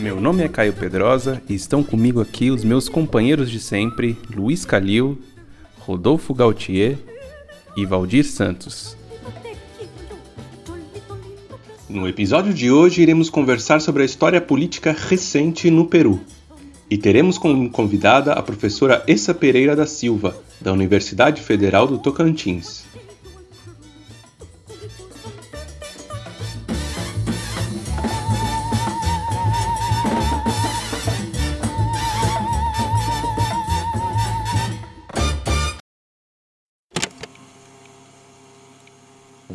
Meu nome é Caio Pedrosa e estão comigo aqui os meus companheiros de sempre, Luiz Calil, Rodolfo Gautier e Valdir Santos. No episódio de hoje iremos conversar sobre a história política recente no Peru. E teremos como convidada a professora Essa Pereira da Silva, da Universidade Federal do Tocantins.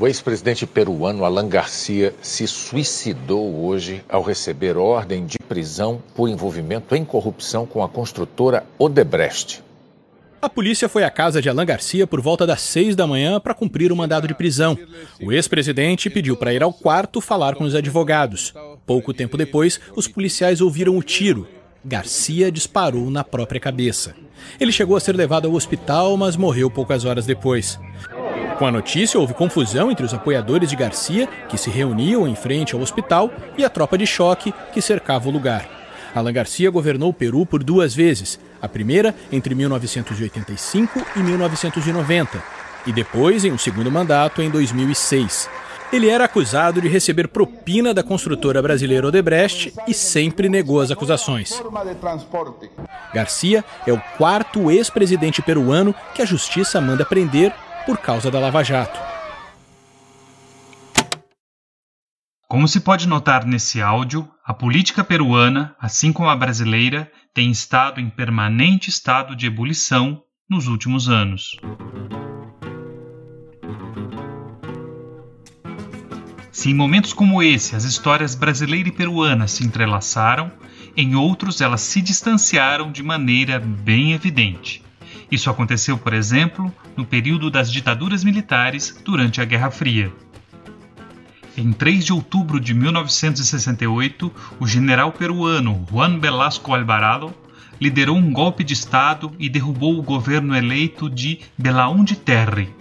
O ex-presidente peruano Alan Garcia se suicidou hoje ao receber ordem de prisão por envolvimento em corrupção com a construtora Odebrecht. A polícia foi à casa de Alan Garcia por volta das seis da manhã para cumprir o mandado de prisão. O ex-presidente pediu para ir ao quarto falar com os advogados. Pouco tempo depois, os policiais ouviram o tiro. Garcia disparou na própria cabeça. Ele chegou a ser levado ao hospital, mas morreu poucas horas depois. Com a notícia, houve confusão entre os apoiadores de Garcia, que se reuniam em frente ao hospital, e a tropa de choque, que cercava o lugar. Alan Garcia governou o Peru por duas vezes, a primeira entre 1985 e 1990, e depois em um segundo mandato em 2006. Ele era acusado de receber propina da construtora brasileira Odebrecht e sempre negou as acusações. Garcia é o quarto ex-presidente peruano que a justiça manda prender por causa da Lava Jato. Como se pode notar nesse áudio, a política peruana, assim como a brasileira, tem estado em permanente estado de ebulição nos últimos anos. Se em momentos como esse as histórias brasileira e peruana se entrelaçaram, em outros elas se distanciaram de maneira bem evidente. Isso aconteceu, por exemplo, no período das ditaduras militares durante a Guerra Fria. Em 3 de outubro de 1968, o general peruano Juan Velasco Alvarado liderou um golpe de Estado e derrubou o governo eleito de Belaúnde Terre,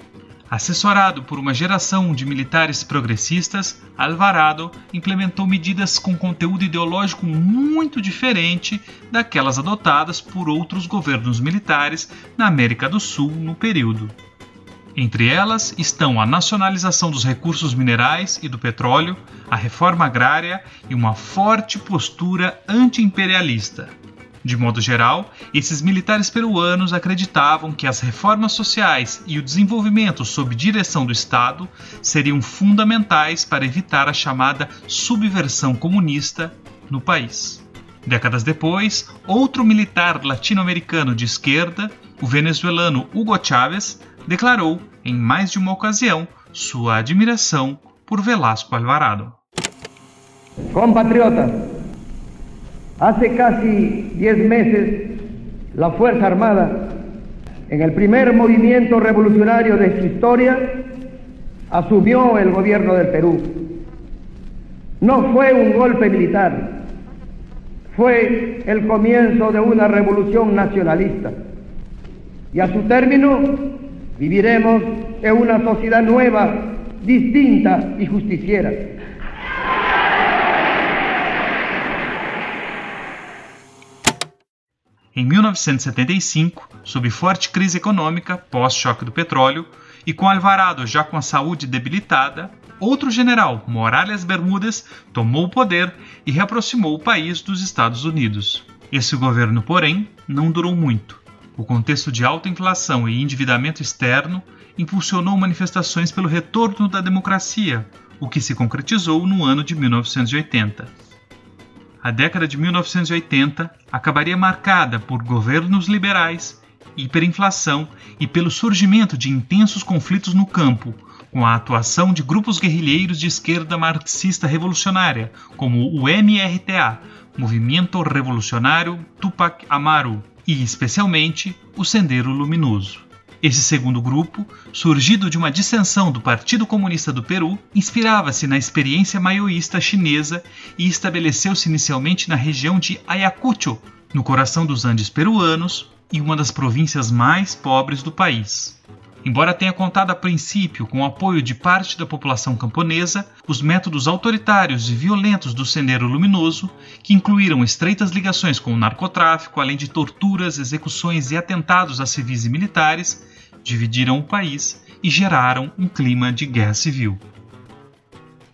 Assessorado por uma geração de militares progressistas, Alvarado implementou medidas com conteúdo ideológico muito diferente daquelas adotadas por outros governos militares na América do Sul no período. Entre elas estão a nacionalização dos recursos minerais e do petróleo, a reforma agrária e uma forte postura anti-imperialista. De modo geral, esses militares peruanos acreditavam que as reformas sociais e o desenvolvimento sob direção do Estado seriam fundamentais para evitar a chamada subversão comunista no país. Décadas depois, outro militar latino-americano de esquerda, o venezuelano Hugo Chávez, declarou, em mais de uma ocasião, sua admiração por Velasco Alvarado. Compatriota, Hace casi diez meses, la Fuerza Armada, en el primer movimiento revolucionario de su historia, asumió el gobierno del Perú. No fue un golpe militar, fue el comienzo de una revolución nacionalista. Y a su término viviremos en una sociedad nueva, distinta y justiciera. Em 1975, sob forte crise econômica pós-choque do petróleo e com Alvarado já com a saúde debilitada, outro general, Morales Bermúdez, tomou o poder e reaproximou o país dos Estados Unidos. Esse governo, porém, não durou muito. O contexto de alta inflação e endividamento externo impulsionou manifestações pelo retorno da democracia, o que se concretizou no ano de 1980 a década de 1980 acabaria marcada por governos liberais, hiperinflação e pelo surgimento de intensos conflitos no campo, com a atuação de grupos guerrilheiros de esquerda marxista revolucionária, como o MRTA, Movimento Revolucionário Tupac Amaru, e especialmente o Sendero Luminoso. Esse segundo grupo, surgido de uma dissensão do Partido Comunista do Peru, inspirava-se na experiência maoísta chinesa e estabeleceu-se inicialmente na região de Ayacucho, no coração dos Andes peruanos e uma das províncias mais pobres do país. Embora tenha contado a princípio com o apoio de parte da população camponesa, os métodos autoritários e violentos do Sendero Luminoso, que incluíram estreitas ligações com o narcotráfico, além de torturas, execuções e atentados a civis e militares, dividiram o país e geraram um clima de guerra civil.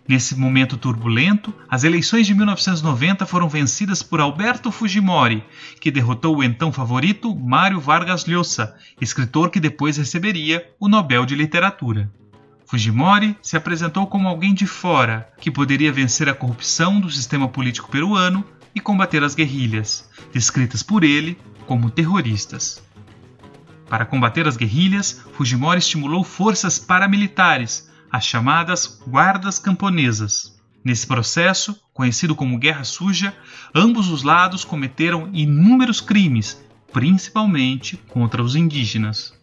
Nesse momento turbulento, as eleições de 1990 foram vencidas por Alberto Fujimori, que derrotou o então favorito Mário Vargas Llosa, escritor que depois receberia o Nobel de Literatura. Fujimori se apresentou como alguém de fora, que poderia vencer a corrupção do sistema político peruano e combater as guerrilhas, descritas por ele como terroristas. Para combater as guerrilhas, Fujimori estimulou forças paramilitares, as chamadas guardas camponesas. Nesse processo, conhecido como Guerra Suja, ambos os lados cometeram inúmeros crimes, principalmente contra os indígenas.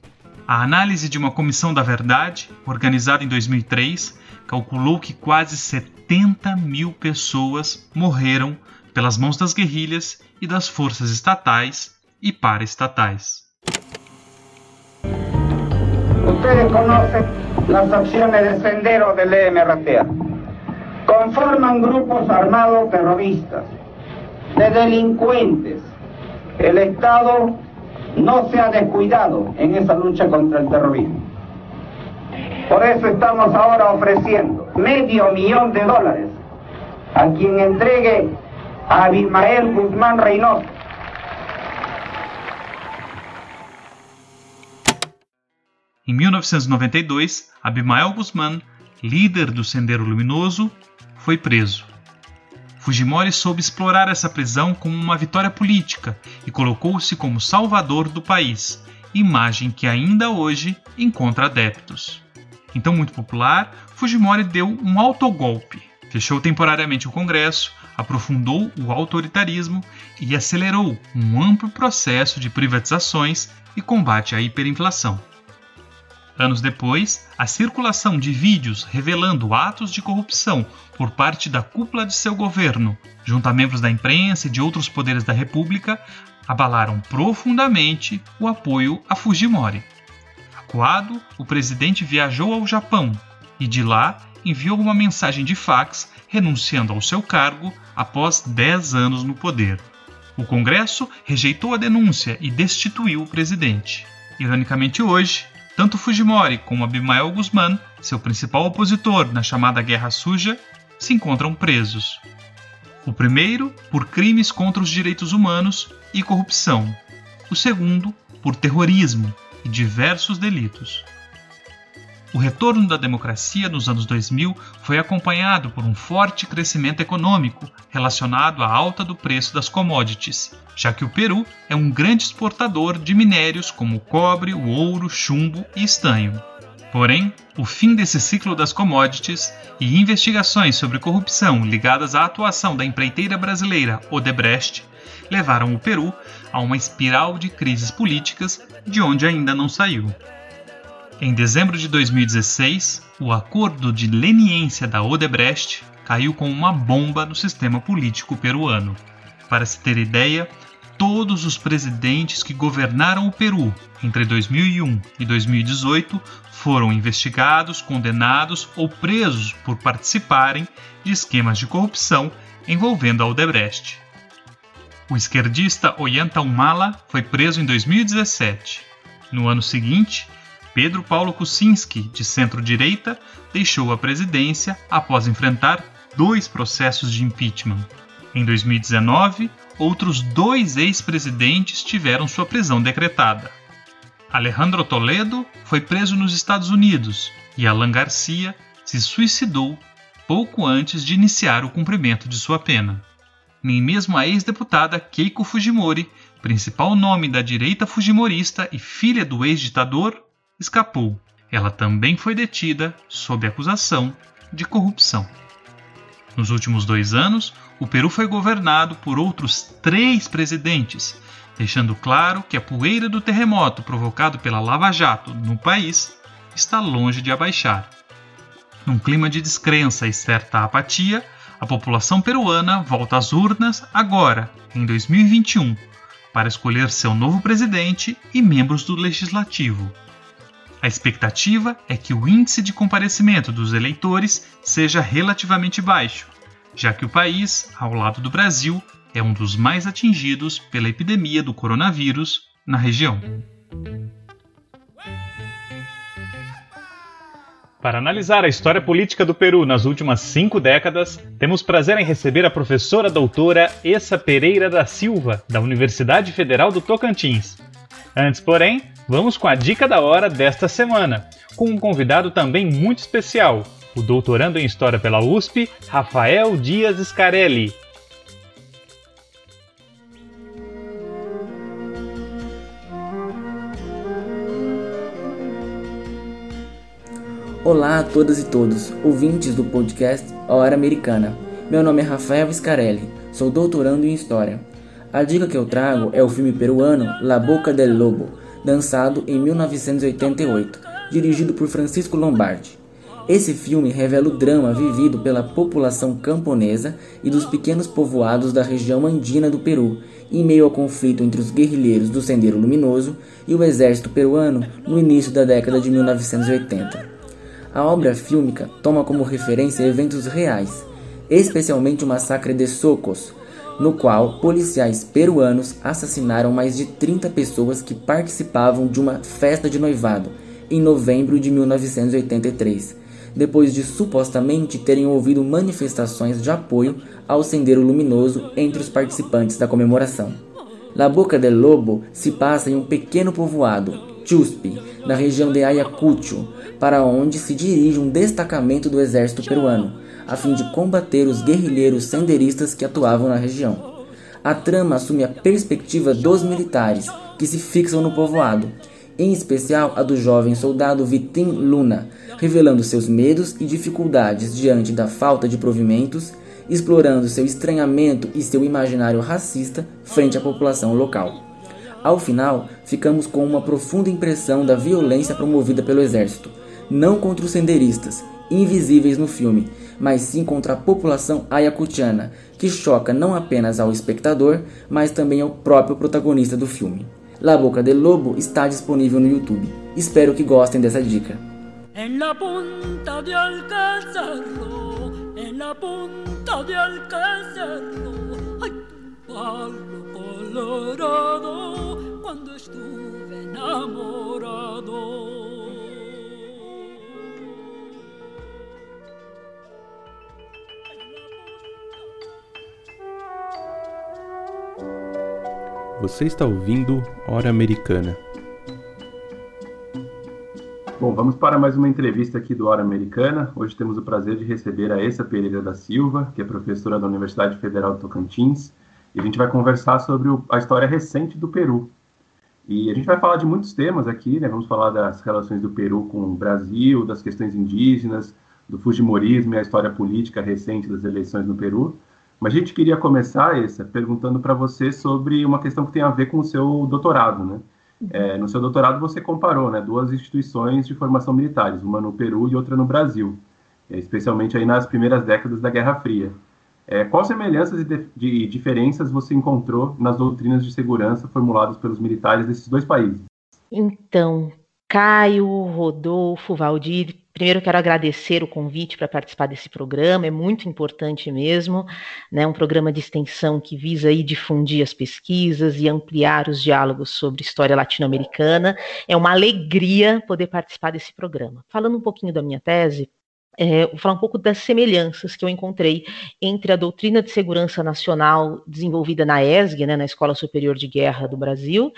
A análise de uma comissão da verdade, organizada em 2003, calculou que quase 70 mil pessoas morreram pelas mãos das guerrilhas e das forças estatais e paraestatais. Ustedes conhecem las acciones de sendero del EMRTA. Conforman grupos armados terroristas, de delincuentes. El Estado no se ha descuidado en esa lucha contra el terrorismo. Por eso estamos ahora ofreciendo medio millón de dólares a quien entregue a Abimael Guzmán Reynoso Em 1992, Abimael Guzmán, líder do Sendero Luminoso, foi preso. Fujimori soube explorar essa prisão como uma vitória política e colocou-se como salvador do país, imagem que ainda hoje encontra adeptos. Então, muito popular, Fujimori deu um autogolpe, fechou temporariamente o Congresso, aprofundou o autoritarismo e acelerou um amplo processo de privatizações e combate à hiperinflação. Anos depois, a circulação de vídeos revelando atos de corrupção por parte da cúpula de seu governo, junto a membros da imprensa e de outros poderes da República, abalaram profundamente o apoio a Fujimori. Acuado, o presidente viajou ao Japão e de lá enviou uma mensagem de fax renunciando ao seu cargo após 10 anos no poder. O Congresso rejeitou a denúncia e destituiu o presidente. Ironicamente, hoje, tanto Fujimori como Abimael Guzmán, seu principal opositor na chamada Guerra Suja, se encontram presos. O primeiro por crimes contra os direitos humanos e corrupção, o segundo por terrorismo e diversos delitos. O retorno da democracia nos anos 2000 foi acompanhado por um forte crescimento econômico relacionado à alta do preço das commodities, já que o Peru é um grande exportador de minérios como cobre, o ouro, chumbo e estanho. Porém, o fim desse ciclo das commodities e investigações sobre corrupção ligadas à atuação da empreiteira brasileira Odebrecht levaram o Peru a uma espiral de crises políticas de onde ainda não saiu. Em dezembro de 2016, o acordo de leniência da Odebrecht caiu como uma bomba no sistema político peruano. Para se ter ideia, todos os presidentes que governaram o Peru entre 2001 e 2018 foram investigados, condenados ou presos por participarem de esquemas de corrupção envolvendo a Odebrecht. O esquerdista Ollanta Humala foi preso em 2017. No ano seguinte, Pedro Paulo Kuczynski, de centro-direita, deixou a presidência após enfrentar dois processos de impeachment. Em 2019, outros dois ex-presidentes tiveram sua prisão decretada. Alejandro Toledo foi preso nos Estados Unidos e Alan Garcia se suicidou pouco antes de iniciar o cumprimento de sua pena. Nem mesmo a ex-deputada Keiko Fujimori, principal nome da direita fujimorista e filha do ex-ditador, escapou. ela também foi detida sob acusação de corrupção. Nos últimos dois anos, o Peru foi governado por outros três presidentes, deixando claro que a poeira do terremoto provocado pela Lava Jato no país está longe de abaixar. Num clima de descrença e certa apatia, a população peruana volta às urnas agora, em 2021, para escolher seu novo presidente e membros do legislativo. A expectativa é que o índice de comparecimento dos eleitores seja relativamente baixo, já que o país, ao lado do Brasil, é um dos mais atingidos pela epidemia do coronavírus na região. Para analisar a história política do Peru nas últimas cinco décadas, temos prazer em receber a professora doutora Essa Pereira da Silva, da Universidade Federal do Tocantins. Antes, porém, vamos com a dica da hora desta semana, com um convidado também muito especial, o doutorando em História pela USP, Rafael Dias Scarelli. Olá a todas e todos, ouvintes do podcast Hora Americana. Meu nome é Rafael Scarelli, sou doutorando em História. A dica que eu trago é o filme peruano La Boca del Lobo, lançado em 1988, dirigido por Francisco Lombardi. Esse filme revela o drama vivido pela população camponesa e dos pequenos povoados da região andina do Peru, em meio ao conflito entre os guerrilheiros do Sendeiro Luminoso e o exército peruano no início da década de 1980. A obra fílmica toma como referência eventos reais, especialmente o massacre de Socos, no qual policiais peruanos assassinaram mais de 30 pessoas que participavam de uma festa de noivado em novembro de 1983, depois de supostamente terem ouvido manifestações de apoio ao Sendeiro Luminoso entre os participantes da comemoração. La Boca del Lobo se passa em um pequeno povoado, Chuspi, na região de Ayacucho, para onde se dirige um destacamento do exército peruano, a fim de combater os guerrilheiros senderistas que atuavam na região. A trama assume a perspectiva dos militares, que se fixam no povoado, em especial a do jovem soldado Vitim Luna, revelando seus medos e dificuldades diante da falta de provimentos, explorando seu estranhamento e seu imaginário racista frente à população local. Ao final, ficamos com uma profunda impressão da violência promovida pelo exército, não contra os senderistas, invisíveis no filme, mas sim contra a população ayacutiana, que choca não apenas ao espectador, mas também ao próprio protagonista do filme. La Boca del Lobo está disponível no YouTube. Espero que gostem dessa dica. En la punta de Alcázarro, en la punta de Alcázarro, ay, palo colorado, cuando estuve enamorado. Você está ouvindo Hora Americana. Bom, vamos para mais uma entrevista aqui do Hora Americana. Hoje temos o prazer de receber a Essa Pereira da Silva, que é professora da Universidade Federal de Tocantins, e a gente vai conversar sobre a história recente do Peru. E a gente vai falar de muitos temas aqui, né? Vamos falar das relações do Peru com o Brasil, das questões indígenas, do Fujimorismo e a história política recente das eleições no Peru. Mas a gente queria começar, essa, perguntando para você sobre uma questão que tem a ver com o seu doutorado, né? É, no seu doutorado você comparou, né, duas instituições de formação militares, uma no Peru e outra no Brasil, é, especialmente aí nas primeiras décadas da Guerra Fria. É, quais semelhanças e de, de diferenças você encontrou nas doutrinas de segurança formuladas pelos militares desses dois países? Então, Caio, Rodolfo, Valdir, Primeiro, quero agradecer o convite para participar desse programa, é muito importante mesmo, né? Um programa de extensão que visa aí difundir as pesquisas e ampliar os diálogos sobre história latino-americana. É uma alegria poder participar desse programa. Falando um pouquinho da minha tese, é, vou falar um pouco das semelhanças que eu encontrei entre a doutrina de segurança nacional desenvolvida na ESG, né, na Escola Superior de Guerra do Brasil,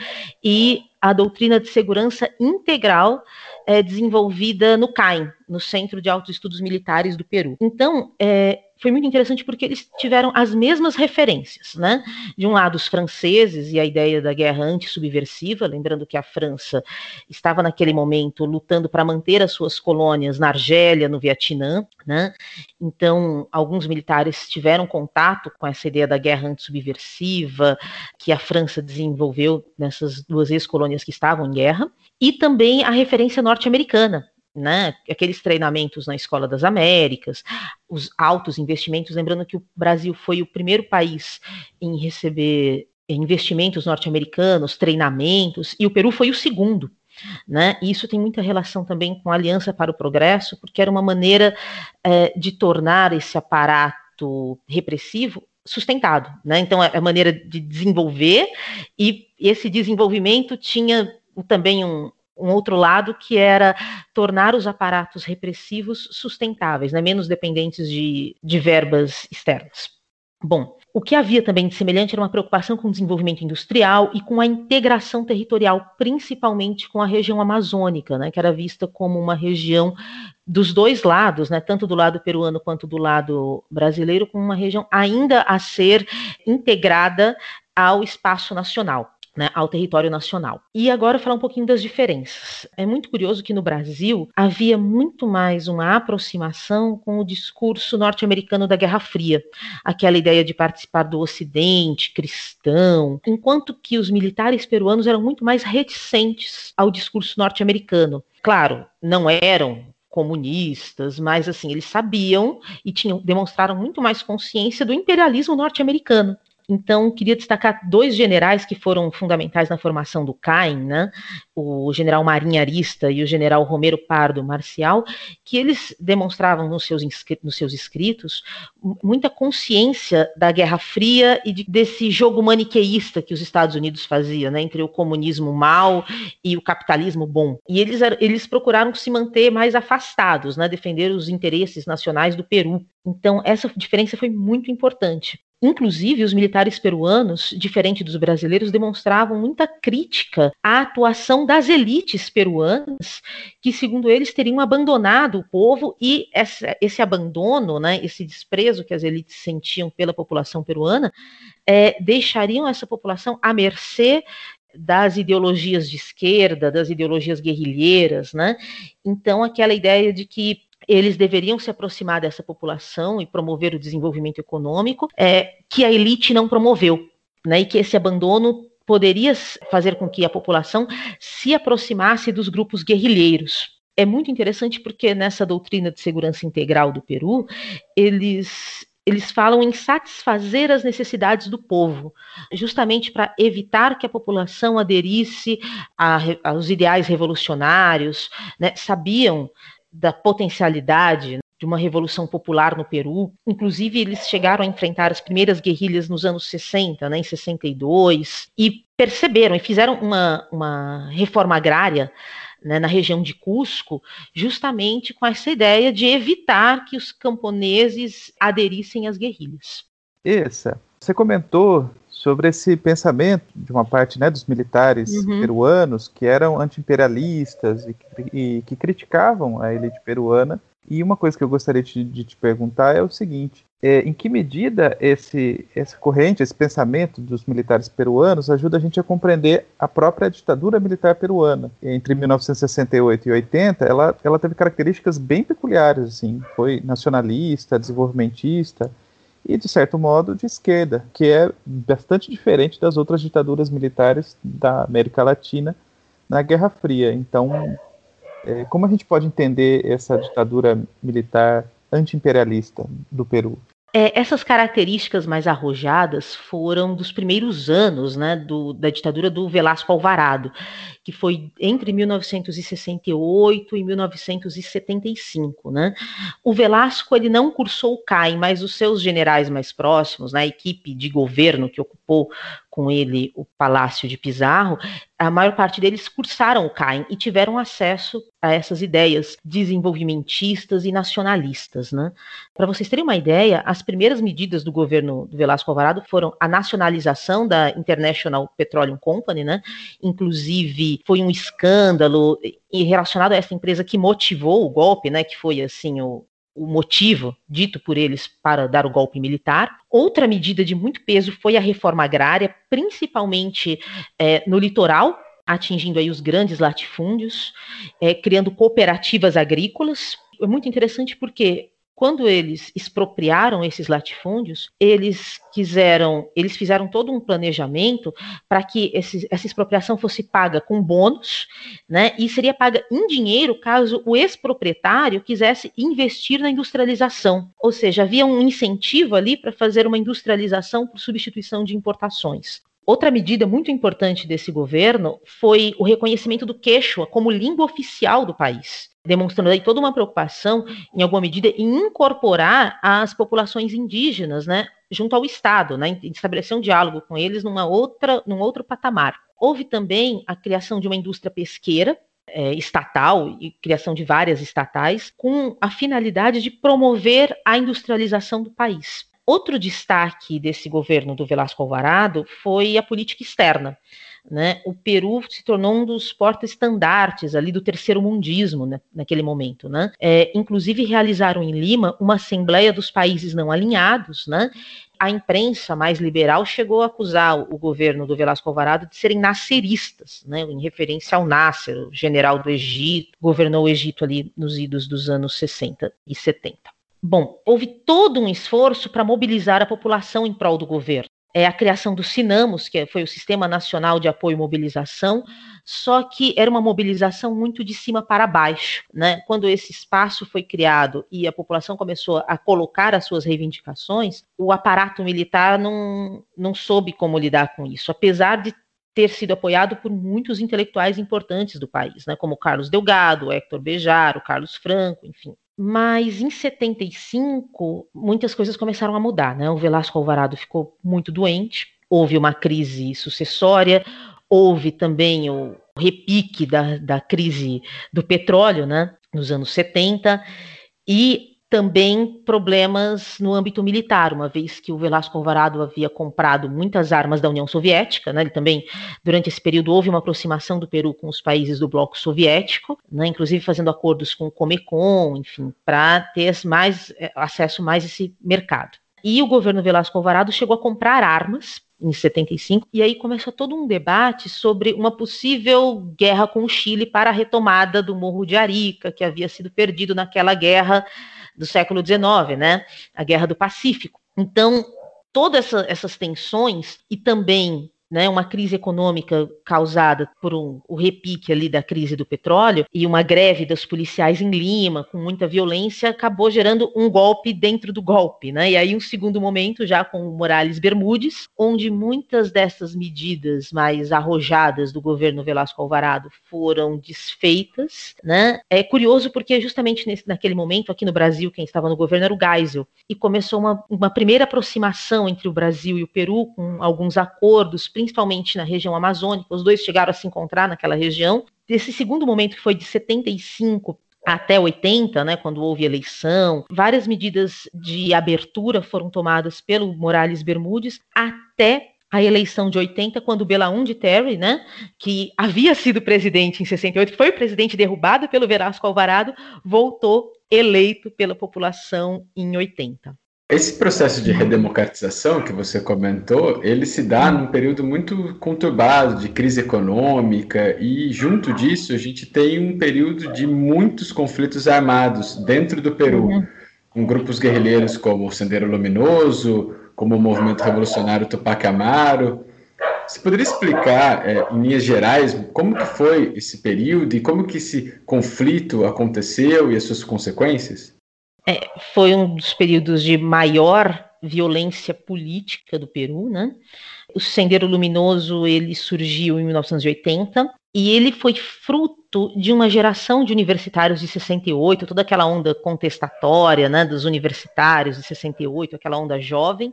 e a doutrina de segurança integral é, desenvolvida no CAIM, no Centro de Autoestudos Militares do Peru. Então, é, foi muito interessante porque eles tiveram as mesmas referências, né? De um lado, os franceses e a ideia da guerra anti-subversiva, lembrando que a França estava naquele momento lutando para manter as suas colônias na Argélia, no Vietnã, né? Então, alguns militares tiveram contato com essa ideia da guerra anti-subversiva que a França desenvolveu nessas duas ex-colônias que estavam em guerra, e também a referência norte-americana, né, aqueles treinamentos na Escola das Américas, os altos investimentos, lembrando que o Brasil foi o primeiro país em receber investimentos norte-americanos, treinamentos, e o Peru foi o segundo. Né? E isso tem muita relação também com a Aliança para o Progresso, porque era uma maneira é, de tornar esse aparato repressivo sustentado. Né? Então, é a maneira de desenvolver, e esse desenvolvimento tinha também um, um outro lado que era tornar os aparatos repressivos sustentáveis, né, menos dependentes de, de verbas externas. Bom, o que havia também de semelhante era uma preocupação com o desenvolvimento industrial e com a integração territorial, principalmente com a região amazônica, né, que era vista como uma região dos dois lados, né, tanto do lado peruano quanto do lado brasileiro, como uma região ainda a ser integrada ao espaço nacional né, ao território nacional. E agora falar um pouquinho das diferenças. É muito curioso que no Brasil havia muito mais uma aproximação com o discurso norte-americano da Guerra Fria, aquela ideia de participar do Ocidente cristão, enquanto que os militares peruanos eram muito mais reticentes ao discurso norte-americano. Claro, não eram comunistas, mas assim, eles sabiam e tinham demonstraram muito mais consciência do imperialismo norte-americano. Então, queria destacar dois generais que foram fundamentais na formação do CAIN, né? o general Marinho Arista e o general Romero Pardo Marcial, que eles demonstravam nos seus, nos seus escritos muita consciência da Guerra Fria e de, desse jogo maniqueísta que os Estados Unidos faziam, né? entre o comunismo mal e o capitalismo bom. E eles, eles procuraram se manter mais afastados, né? defender os interesses nacionais do Peru. Então, essa diferença foi muito importante. Inclusive, os militares peruanos, diferente dos brasileiros, demonstravam muita crítica à atuação das elites peruanas, que, segundo eles, teriam abandonado o povo e essa, esse abandono, né, esse desprezo que as elites sentiam pela população peruana, é, deixariam essa população à mercê das ideologias de esquerda, das ideologias guerrilheiras, né? Então, aquela ideia de que eles deveriam se aproximar dessa população e promover o desenvolvimento econômico, é, que a elite não promoveu, né, e que esse abandono poderia fazer com que a população se aproximasse dos grupos guerrilheiros. É muito interessante porque nessa doutrina de segurança integral do Peru, eles eles falam em satisfazer as necessidades do povo, justamente para evitar que a população aderisse a, aos ideais revolucionários, né? sabiam da potencialidade de uma revolução popular no Peru. Inclusive, eles chegaram a enfrentar as primeiras guerrilhas nos anos 60, né, em 62, e perceberam e fizeram uma, uma reforma agrária né, na região de Cusco, justamente com essa ideia de evitar que os camponeses aderissem às guerrilhas. Essa, você comentou sobre esse pensamento de uma parte né, dos militares uhum. peruanos que eram anti-imperialistas e, e, que criticavam a elite peruana. E uma coisa que eu gostaria de, de te perguntar é o seguinte: é, em que medida esse, essa corrente, esse pensamento dos militares peruanos ajuda a gente a compreender a própria ditadura militar peruana? Entre 1968 e 80, ela, ela teve características bem peculiares, assim, foi nacionalista, desenvolvimentista, e, de certo modo, de esquerda, que é bastante diferente das outras ditaduras militares da América Latina na Guerra Fria. Então, é, como a gente pode entender essa ditadura militar anti-imperialista do Peru? É, essas características mais arrojadas foram dos primeiros anos né, do, da ditadura do Velasco Alvarado, que foi entre 1968 e 1975. Né? O Velasco ele não cursou o CAI, mas os seus generais mais próximos, né, a equipe de governo que ocupou com ele o Palácio de Pizarro, a maior parte deles cursaram o CAIM e tiveram acesso a essas ideias desenvolvimentistas e nacionalistas. Né? Para vocês terem uma ideia, as primeiras medidas do governo do Velasco Alvarado foram a nacionalização da International Petroleum Company, né? inclusive foi um escândalo relacionado a essa empresa que motivou o golpe, né? que foi assim o, o motivo dito por eles para dar o golpe militar. Outra medida de muito peso foi a reforma agrária, principalmente é, no litoral, atingindo aí os grandes latifúndios, é, criando cooperativas agrícolas. É muito interessante porque quando eles expropriaram esses latifúndios, eles quiseram, eles fizeram todo um planejamento para que esse, essa expropriação fosse paga com bônus, né? E seria paga em dinheiro caso o ex-proprietário quisesse investir na industrialização. Ou seja, havia um incentivo ali para fazer uma industrialização por substituição de importações. Outra medida muito importante desse governo foi o reconhecimento do Quechua como língua oficial do país demonstrando aí toda uma preocupação, em alguma medida, em incorporar as populações indígenas, né, junto ao Estado, né, estabelecer um diálogo com eles numa outra, num outro patamar. Houve também a criação de uma indústria pesqueira, é, estatal e criação de várias estatais, com a finalidade de promover a industrialização do país. Outro destaque desse governo do Velasco Alvarado foi a política externa né, o Peru se tornou um dos porta-estandartes ali do terceiro mundismo né, naquele momento. Né? É, inclusive realizaram em Lima uma assembleia dos países não alinhados, né? a imprensa mais liberal chegou a acusar o governo do Velasco Alvarado de serem nasceristas, né, em referência ao Nasser, general do Egito, governou o Egito ali nos idos dos anos 60 e 70. Bom, houve todo um esforço para mobilizar a população em prol do governo é a criação do Sinamos, que foi o Sistema Nacional de Apoio e Mobilização, só que era uma mobilização muito de cima para baixo. Né? Quando esse espaço foi criado e a população começou a colocar as suas reivindicações, o aparato militar não, não soube como lidar com isso, apesar de ter sido apoiado por muitos intelectuais importantes do país, né, como Carlos Delgado, Héctor Bejar, o Carlos Franco, enfim. Mas em 75, muitas coisas começaram a mudar, né? O Velasco Alvarado ficou muito doente, houve uma crise sucessória, houve também o repique da, da crise do petróleo, né? Nos anos 70, e também problemas no âmbito militar, uma vez que o Velasco Alvarado havia comprado muitas armas da União Soviética, né, ele também, durante esse período, houve uma aproximação do Peru com os países do bloco soviético, né, inclusive fazendo acordos com o Comecon, enfim, para ter mais eh, acesso mais a esse mercado. E o governo Velasco Alvarado chegou a comprar armas em 75, e aí começou todo um debate sobre uma possível guerra com o Chile para a retomada do Morro de Arica, que havia sido perdido naquela guerra do século XIX, né? A Guerra do Pacífico. Então, todas essa, essas tensões e também né, uma crise econômica causada por um, o repique ali da crise do petróleo e uma greve dos policiais em Lima, com muita violência, acabou gerando um golpe dentro do golpe. Né? E aí, um segundo momento, já com o Morales Bermudes, onde muitas dessas medidas mais arrojadas do governo Velasco Alvarado foram desfeitas. Né? É curioso porque, justamente nesse, naquele momento, aqui no Brasil, quem estava no governo era o Geisel, e começou uma, uma primeira aproximação entre o Brasil e o Peru, com alguns acordos, principalmente na região amazônica, os dois chegaram a se encontrar naquela região. Desse segundo momento, que foi de 75 até 80, né, quando houve eleição, várias medidas de abertura foram tomadas pelo Morales Bermudes até a eleição de 80, quando Belaúnde Terry, né, que havia sido presidente em 68, que foi o presidente derrubado pelo Velasco Alvarado, voltou eleito pela população em 80. Esse processo de redemocratização que você comentou, ele se dá num período muito conturbado de crise econômica e junto disso a gente tem um período de muitos conflitos armados dentro do Peru, uhum. com grupos guerrilheiros como o Sendero Luminoso, como o Movimento Revolucionário Tupac Amaro. Você poderia explicar, é, em linhas gerais, como que foi esse período e como que esse conflito aconteceu e as suas consequências? É, foi um dos períodos de maior violência política do Peru, né? O Sendero Luminoso ele surgiu em 1980 e ele foi fruto de uma geração de universitários de 68, toda aquela onda contestatória, né, dos universitários de 68, aquela onda jovem,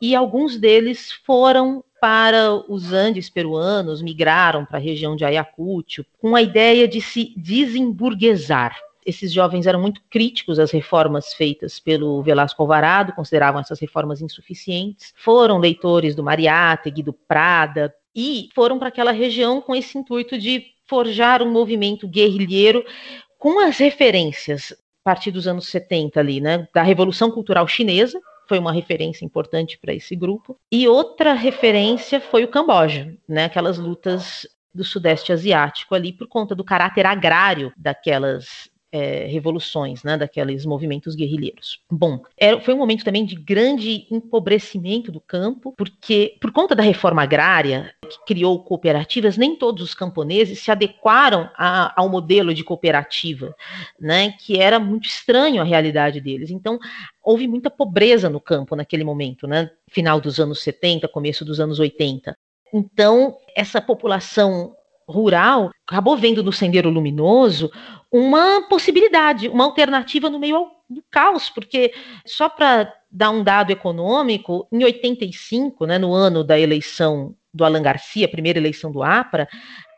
e alguns deles foram para os Andes peruanos, migraram para a região de Ayacucho, com a ideia de se desemburguesar esses jovens eram muito críticos às reformas feitas pelo Velasco Alvarado, consideravam essas reformas insuficientes, foram leitores do Mariátegui, do Prada, e foram para aquela região com esse intuito de forjar um movimento guerrilheiro com as referências partir dos anos 70 ali, né, da Revolução Cultural Chinesa, foi uma referência importante para esse grupo. E outra referência foi o Camboja, né, aquelas lutas do Sudeste Asiático ali por conta do caráter agrário daquelas é, revoluções, né, daqueles movimentos guerrilheiros. Bom, era, foi um momento também de grande empobrecimento do campo, porque por conta da reforma agrária que criou cooperativas, nem todos os camponeses se adequaram a, ao modelo de cooperativa, né, que era muito estranho à realidade deles. Então, houve muita pobreza no campo naquele momento, né, final dos anos 70, começo dos anos 80. Então, essa população rural acabou vendo no Sendeiro Luminoso uma possibilidade, uma alternativa no meio do caos, porque só para dar um dado econômico, em 85, né, no ano da eleição do Alan Garcia, primeira eleição do APRA,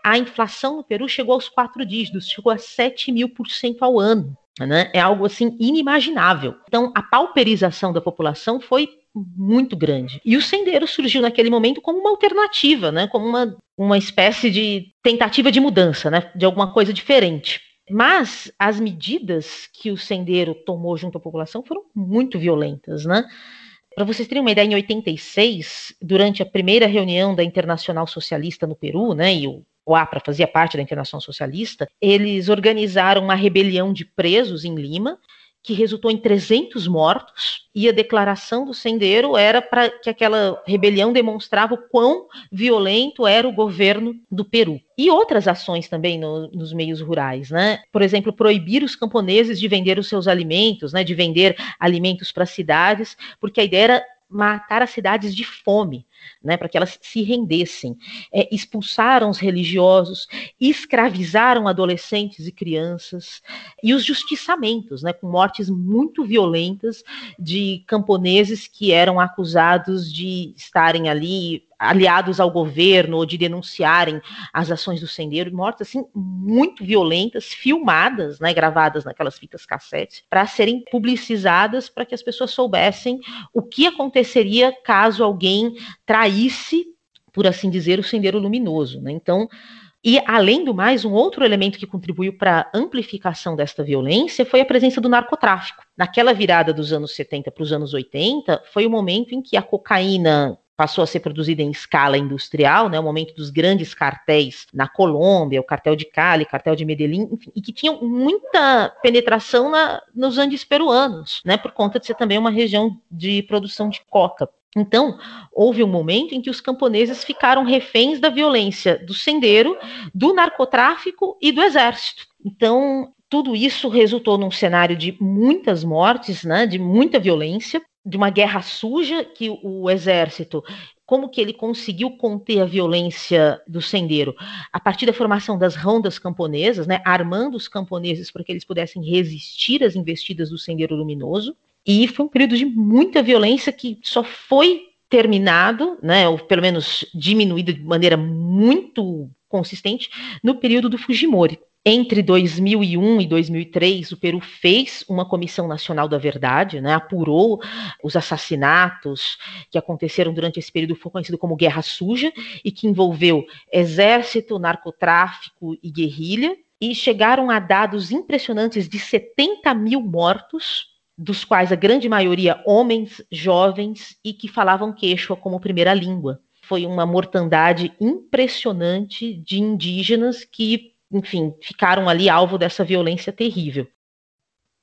a inflação no Peru chegou aos quatro dígitos, chegou a 7 mil por cento ao ano. Né? É algo assim inimaginável. Então, a pauperização da população foi muito grande. E o sendeiro surgiu naquele momento como uma alternativa, né? como uma, uma espécie de tentativa de mudança, né? de alguma coisa diferente. Mas as medidas que o sendeiro tomou junto à população foram muito violentas, né? Para vocês terem uma ideia, em 86, durante a primeira reunião da Internacional Socialista no Peru, né, e o, o APRA fazia parte da Internacional Socialista, eles organizaram uma rebelião de presos em Lima que resultou em 300 mortos, e a declaração do Sendeiro era para que aquela rebelião demonstrava o quão violento era o governo do Peru. E outras ações também no, nos meios rurais, né? Por exemplo, proibir os camponeses de vender os seus alimentos, né? De vender alimentos para cidades, porque a ideia era matar as cidades de fome, né, para que elas se rendessem. É, expulsaram os religiosos, escravizaram adolescentes e crianças, e os justiçamentos, né, com mortes muito violentas de camponeses que eram acusados de estarem ali aliados ao governo ou de denunciarem as ações do sendeiro, mortes assim muito violentas, filmadas, né, gravadas naquelas fitas cassete, para serem publicizadas para que as pessoas soubessem o que aconteceria caso alguém traísse, por assim dizer, o sendeiro luminoso. Né? Então, e, além do mais, um outro elemento que contribuiu para a amplificação desta violência foi a presença do narcotráfico. Naquela virada dos anos 70 para os anos 80, foi o momento em que a cocaína passou a ser produzida em escala industrial, né, o momento dos grandes cartéis na Colômbia, o cartel de Cali, cartel de Medellín, enfim, e que tinham muita penetração na, nos Andes peruanos, né, por conta de ser também uma região de produção de coca. Então, houve um momento em que os camponeses ficaram reféns da violência do sendeiro, do narcotráfico e do exército. Então, tudo isso resultou num cenário de muitas mortes, né, de muita violência, de uma guerra suja que o exército como que ele conseguiu conter a violência do sendeiro a partir da formação das rondas camponesas, né, armando os camponeses para que eles pudessem resistir às investidas do sendeiro luminoso. E foi um período de muita violência que só foi terminado, né, ou pelo menos diminuído de maneira muito consistente no período do Fujimori. Entre 2001 e 2003, o Peru fez uma Comissão Nacional da Verdade, né, apurou os assassinatos que aconteceram durante esse período, foi conhecido como Guerra Suja, e que envolveu exército, narcotráfico e guerrilha, e chegaram a dados impressionantes de 70 mil mortos, dos quais a grande maioria homens jovens e que falavam quechua como primeira língua. Foi uma mortandade impressionante de indígenas que enfim, ficaram ali alvo dessa violência terrível.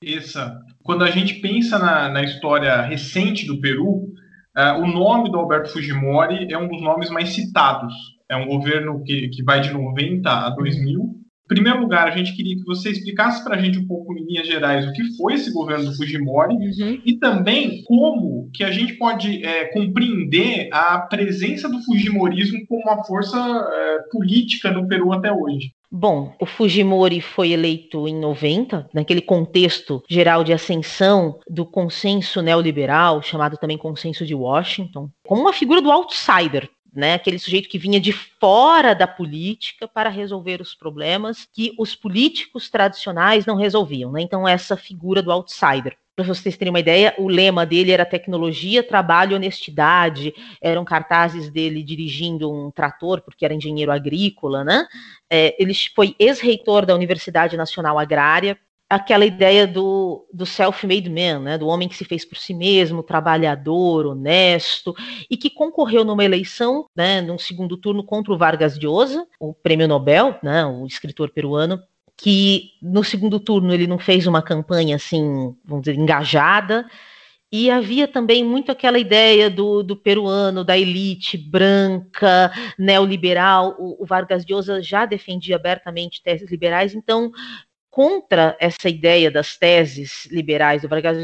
Essa, quando a gente pensa na, na história recente do Peru, uh, o nome do Alberto Fujimori é um dos nomes mais citados. É um governo que, que vai de 90 a 2000. Primeiro lugar, a gente queria que você explicasse para a gente um pouco, em linhas gerais, o que foi esse governo do Fujimori uhum. e também como que a gente pode é, compreender a presença do Fujimorismo como uma força é, política no Peru até hoje. Bom, o Fujimori foi eleito em 90, naquele contexto geral de ascensão do consenso neoliberal, chamado também consenso de Washington, como uma figura do outsider, né, aquele sujeito que vinha de fora da política para resolver os problemas que os políticos tradicionais não resolviam. Né? Então, essa figura do outsider. Para vocês terem uma ideia, o lema dele era tecnologia, trabalho honestidade. Eram cartazes dele dirigindo um trator, porque era engenheiro agrícola, né? É, ele foi ex-reitor da Universidade Nacional Agrária, aquela ideia do, do self-made man, né, do homem que se fez por si mesmo, trabalhador, honesto, e que concorreu numa eleição, né, num segundo turno contra o Vargas Llosa, o prêmio Nobel, né, o escritor peruano, que no segundo turno ele não fez uma campanha assim, vamos dizer, engajada, e havia também muito aquela ideia do, do peruano, da elite branca, neoliberal. O, o Vargas Llosa já defendia abertamente teses liberais, então contra essa ideia das teses liberais do Vargas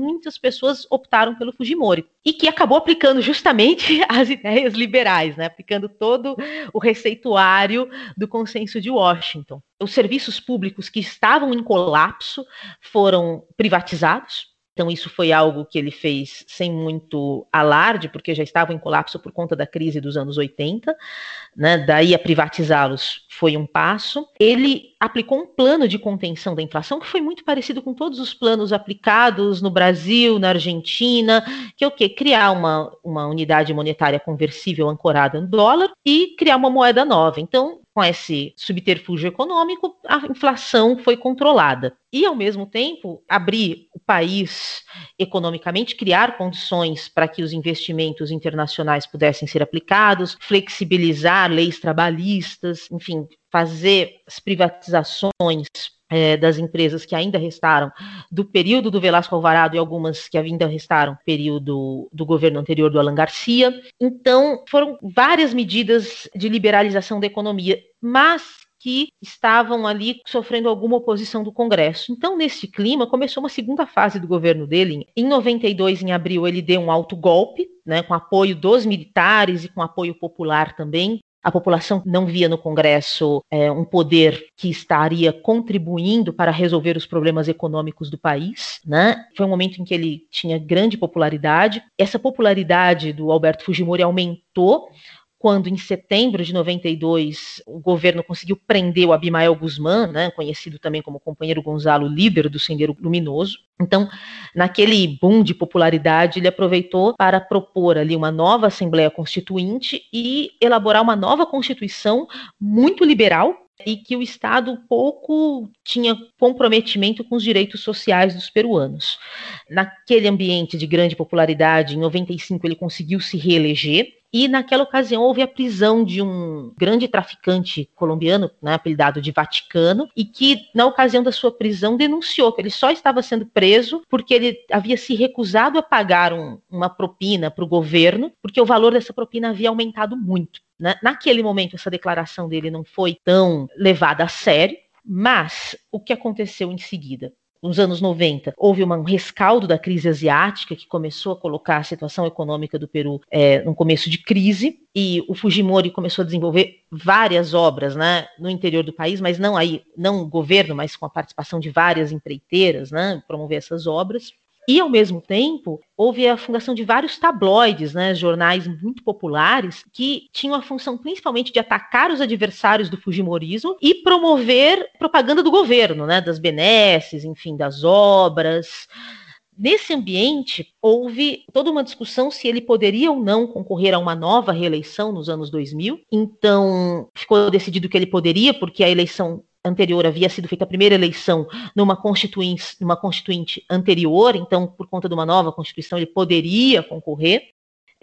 muitas pessoas optaram pelo Fujimori e que acabou aplicando justamente as ideias liberais, né? aplicando todo o receituário do consenso de Washington. Os serviços públicos que estavam em colapso foram privatizados, então, isso foi algo que ele fez sem muito alarde, porque já estava em colapso por conta da crise dos anos 80. Né? Daí a privatizá-los foi um passo. Ele aplicou um plano de contenção da inflação que foi muito parecido com todos os planos aplicados no Brasil, na Argentina, que é o quê? Criar uma, uma unidade monetária conversível ancorada no dólar e criar uma moeda nova. Então, com esse subterfúgio econômico, a inflação foi controlada. E, ao mesmo tempo, abrir o país economicamente, criar condições para que os investimentos internacionais pudessem ser aplicados, flexibilizar leis trabalhistas, enfim, fazer as privatizações é, das empresas que ainda restaram do período do Velasco Alvarado e algumas que ainda restaram período do governo anterior do Alan Garcia. Então, foram várias medidas de liberalização da economia, mas que estavam ali sofrendo alguma oposição do Congresso. Então, nesse clima, começou uma segunda fase do governo dele. Em 92, em abril, ele deu um alto golpe, né, com apoio dos militares e com apoio popular também. A população não via no Congresso é, um poder que estaria contribuindo para resolver os problemas econômicos do país. Né? Foi um momento em que ele tinha grande popularidade. Essa popularidade do Alberto Fujimori aumentou quando em setembro de 92 o governo conseguiu prender o Abimael Guzmán, né, conhecido também como companheiro Gonzalo, líder do Sendeiro Luminoso. Então, naquele boom de popularidade, ele aproveitou para propor ali uma nova Assembleia Constituinte e elaborar uma nova Constituição muito liberal, e que o Estado pouco tinha comprometimento com os direitos sociais dos peruanos. Naquele ambiente de grande popularidade, em 95 ele conseguiu se reeleger, e naquela ocasião houve a prisão de um grande traficante colombiano, né, apelidado de Vaticano, e que na ocasião da sua prisão denunciou que ele só estava sendo preso porque ele havia se recusado a pagar um, uma propina para o governo, porque o valor dessa propina havia aumentado muito. Né? Naquele momento, essa declaração dele não foi tão levada a sério, mas o que aconteceu em seguida? Nos anos 90, houve um rescaldo da crise asiática que começou a colocar a situação econômica do Peru é, num começo de crise, e o Fujimori começou a desenvolver várias obras né, no interior do país, mas não aí, não o governo, mas com a participação de várias empreiteiras, né, promover essas obras. E, ao mesmo tempo, houve a fundação de vários tabloides, né, jornais muito populares, que tinham a função principalmente de atacar os adversários do Fujimorismo e promover propaganda do governo, né, das benesses, enfim, das obras. Nesse ambiente, houve toda uma discussão se ele poderia ou não concorrer a uma nova reeleição nos anos 2000. Então, ficou decidido que ele poderia, porque a eleição anterior havia sido feita a primeira eleição numa constituinte, numa constituinte anterior, então, por conta de uma nova constituição, ele poderia concorrer.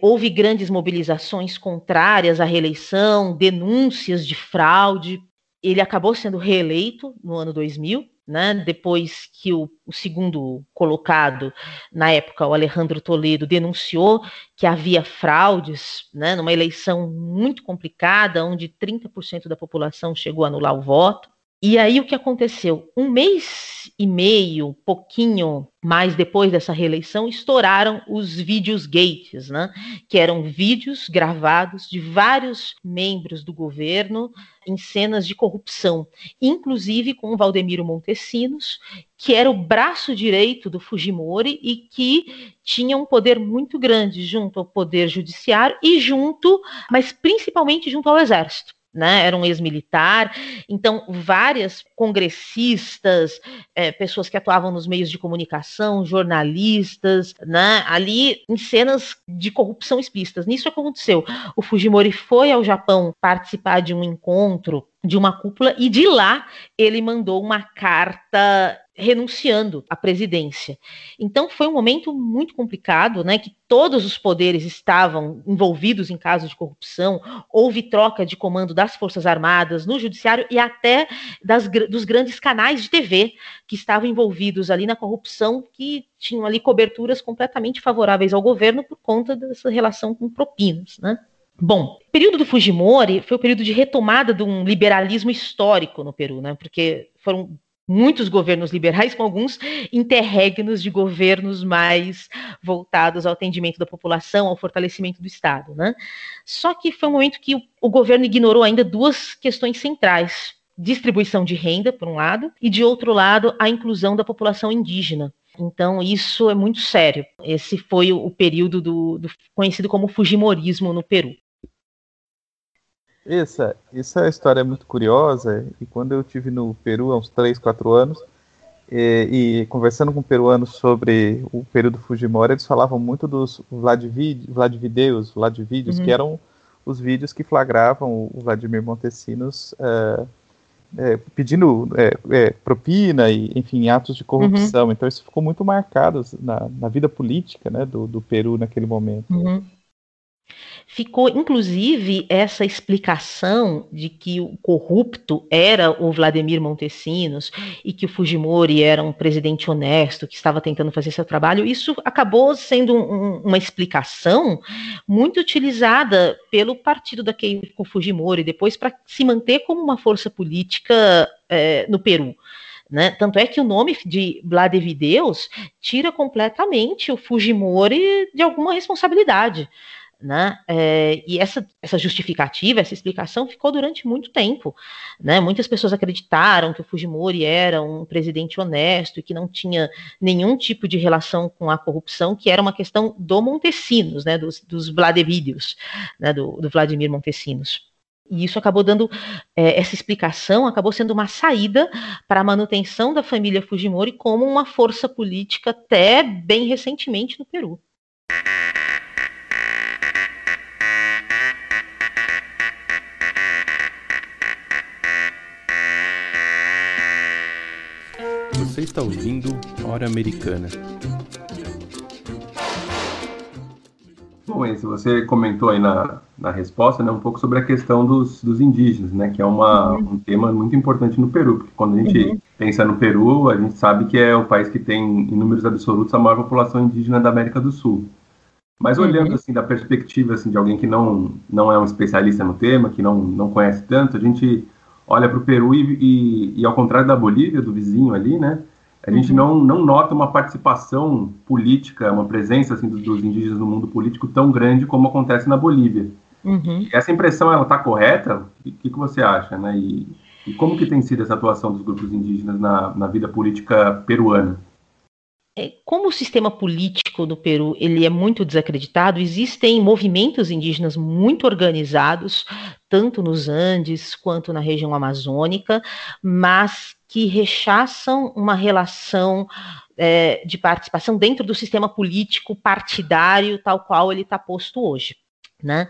Houve grandes mobilizações contrárias à reeleição, denúncias de fraude. Ele acabou sendo reeleito no ano 2000, né, depois que o, o, segundo colocado, na época, o Alejandro Toledo, denunciou que havia fraudes né, numa eleição muito complicada, onde 30% da população chegou a anular o voto. E aí o que aconteceu? Um mês e meio, pouquinho mais depois dessa reeleição, estouraram os vídeos gates, né? Que eram vídeos gravados de vários membros do governo em cenas de corrupção, inclusive com o Valdemiro Montesinos, que era o braço direito do Fujimori e que tinha um poder muito grande junto ao poder judiciário e junto, mas principalmente junto ao exército. Né, era um ex-militar, então várias congressistas, é, pessoas que atuavam nos meios de comunicação, jornalistas, né, ali em cenas de corrupção explícitas. Nisso aconteceu. O Fujimori foi ao Japão participar de um encontro de uma cúpula e de lá ele mandou uma carta renunciando à presidência. Então foi um momento muito complicado, né, que todos os poderes estavam envolvidos em casos de corrupção, houve troca de comando das Forças Armadas, no judiciário e até das, dos grandes canais de TV que estavam envolvidos ali na corrupção, que tinham ali coberturas completamente favoráveis ao governo por conta dessa relação com propinas, né? Bom, o período do Fujimori foi o período de retomada de um liberalismo histórico no Peru, né? Porque foram muitos governos liberais, com alguns interregnos de governos mais voltados ao atendimento da população, ao fortalecimento do Estado. Né? Só que foi um momento que o, governo ignorou ainda duas questões centrais: distribuição de renda, por um lado, e de outro lado, a inclusão da população indígena. Então, isso é muito sério. Esse foi o, período do, do conhecido como Fujimorismo no Peru. Essa, essa história é muito curiosa, e quando eu tive no Peru há uns 3, 4 anos, e, e, conversando com peruanos sobre o período Fujimori, eles falavam muito dos Vladivid, Vladivideus, Vladivídeos, uhum. que eram os vídeos que flagravam o Vladimir Montesinos é, é, pedindo é, é propina e, enfim, atos de corrupção. Uhum. Então isso ficou muito marcado na, na vida política né, do, do Peru naquele momento. Uhum. Ficou, inclusive, essa explicação de que o corrupto era o Vladimir Montesinos e que o Fujimori era um presidente honesto que estava tentando fazer seu trabalho. Isso acabou sendo um, uma explicação muito utilizada pelo partido da Keiko Fujimori depois para se manter como uma força política é, no Peru. Né? Tanto é que o nome de Vladivideus tira completamente o Fujimori de alguma responsabilidade. Né? É, e essa, essa justificativa, essa explicação ficou durante muito tempo. Né? Muitas pessoas acreditaram que o Fujimori era um presidente honesto e que não tinha nenhum tipo de relação com a corrupção, que era uma questão do Montesinos, né? dos, dos Vladevídeos, né? do, do Vladimir Montesinos. E isso acabou dando, é, essa explicação acabou sendo uma saída para a manutenção da família Fujimori como uma força política até bem recentemente no Peru. Você está ouvindo Hora Americana. Bom, esse você comentou aí na, na resposta né, um pouco sobre a questão dos, dos indígenas, né, que é uma, uhum. um tema muito importante no Peru, porque quando a gente uhum. pensa no Peru, a gente sabe que é o país que tem, em números absolutos, a maior população indígena da América do Sul. Mas olhando uhum. assim da perspectiva assim, de alguém que não, não é um especialista no tema, que não, não conhece tanto, a gente olha para o Peru e, e, e, ao contrário da Bolívia, do vizinho ali, né, a gente uhum. não, não nota uma participação política, uma presença assim, dos, dos, indígenas no mundo político tão grande como acontece na Bolívia. Uhum. Essa impressão ela está correta? O que, que, você acha, né? E, e, como que tem sido essa atuação dos grupos indígenas na, na vida política peruana? É, como o sistema político no Peru ele é muito desacreditado, existem movimentos indígenas muito organizados, tanto nos Andes quanto na região amazônica, mas que rechaçam uma relação é, de participação dentro do sistema político partidário tal qual ele está posto hoje. Né?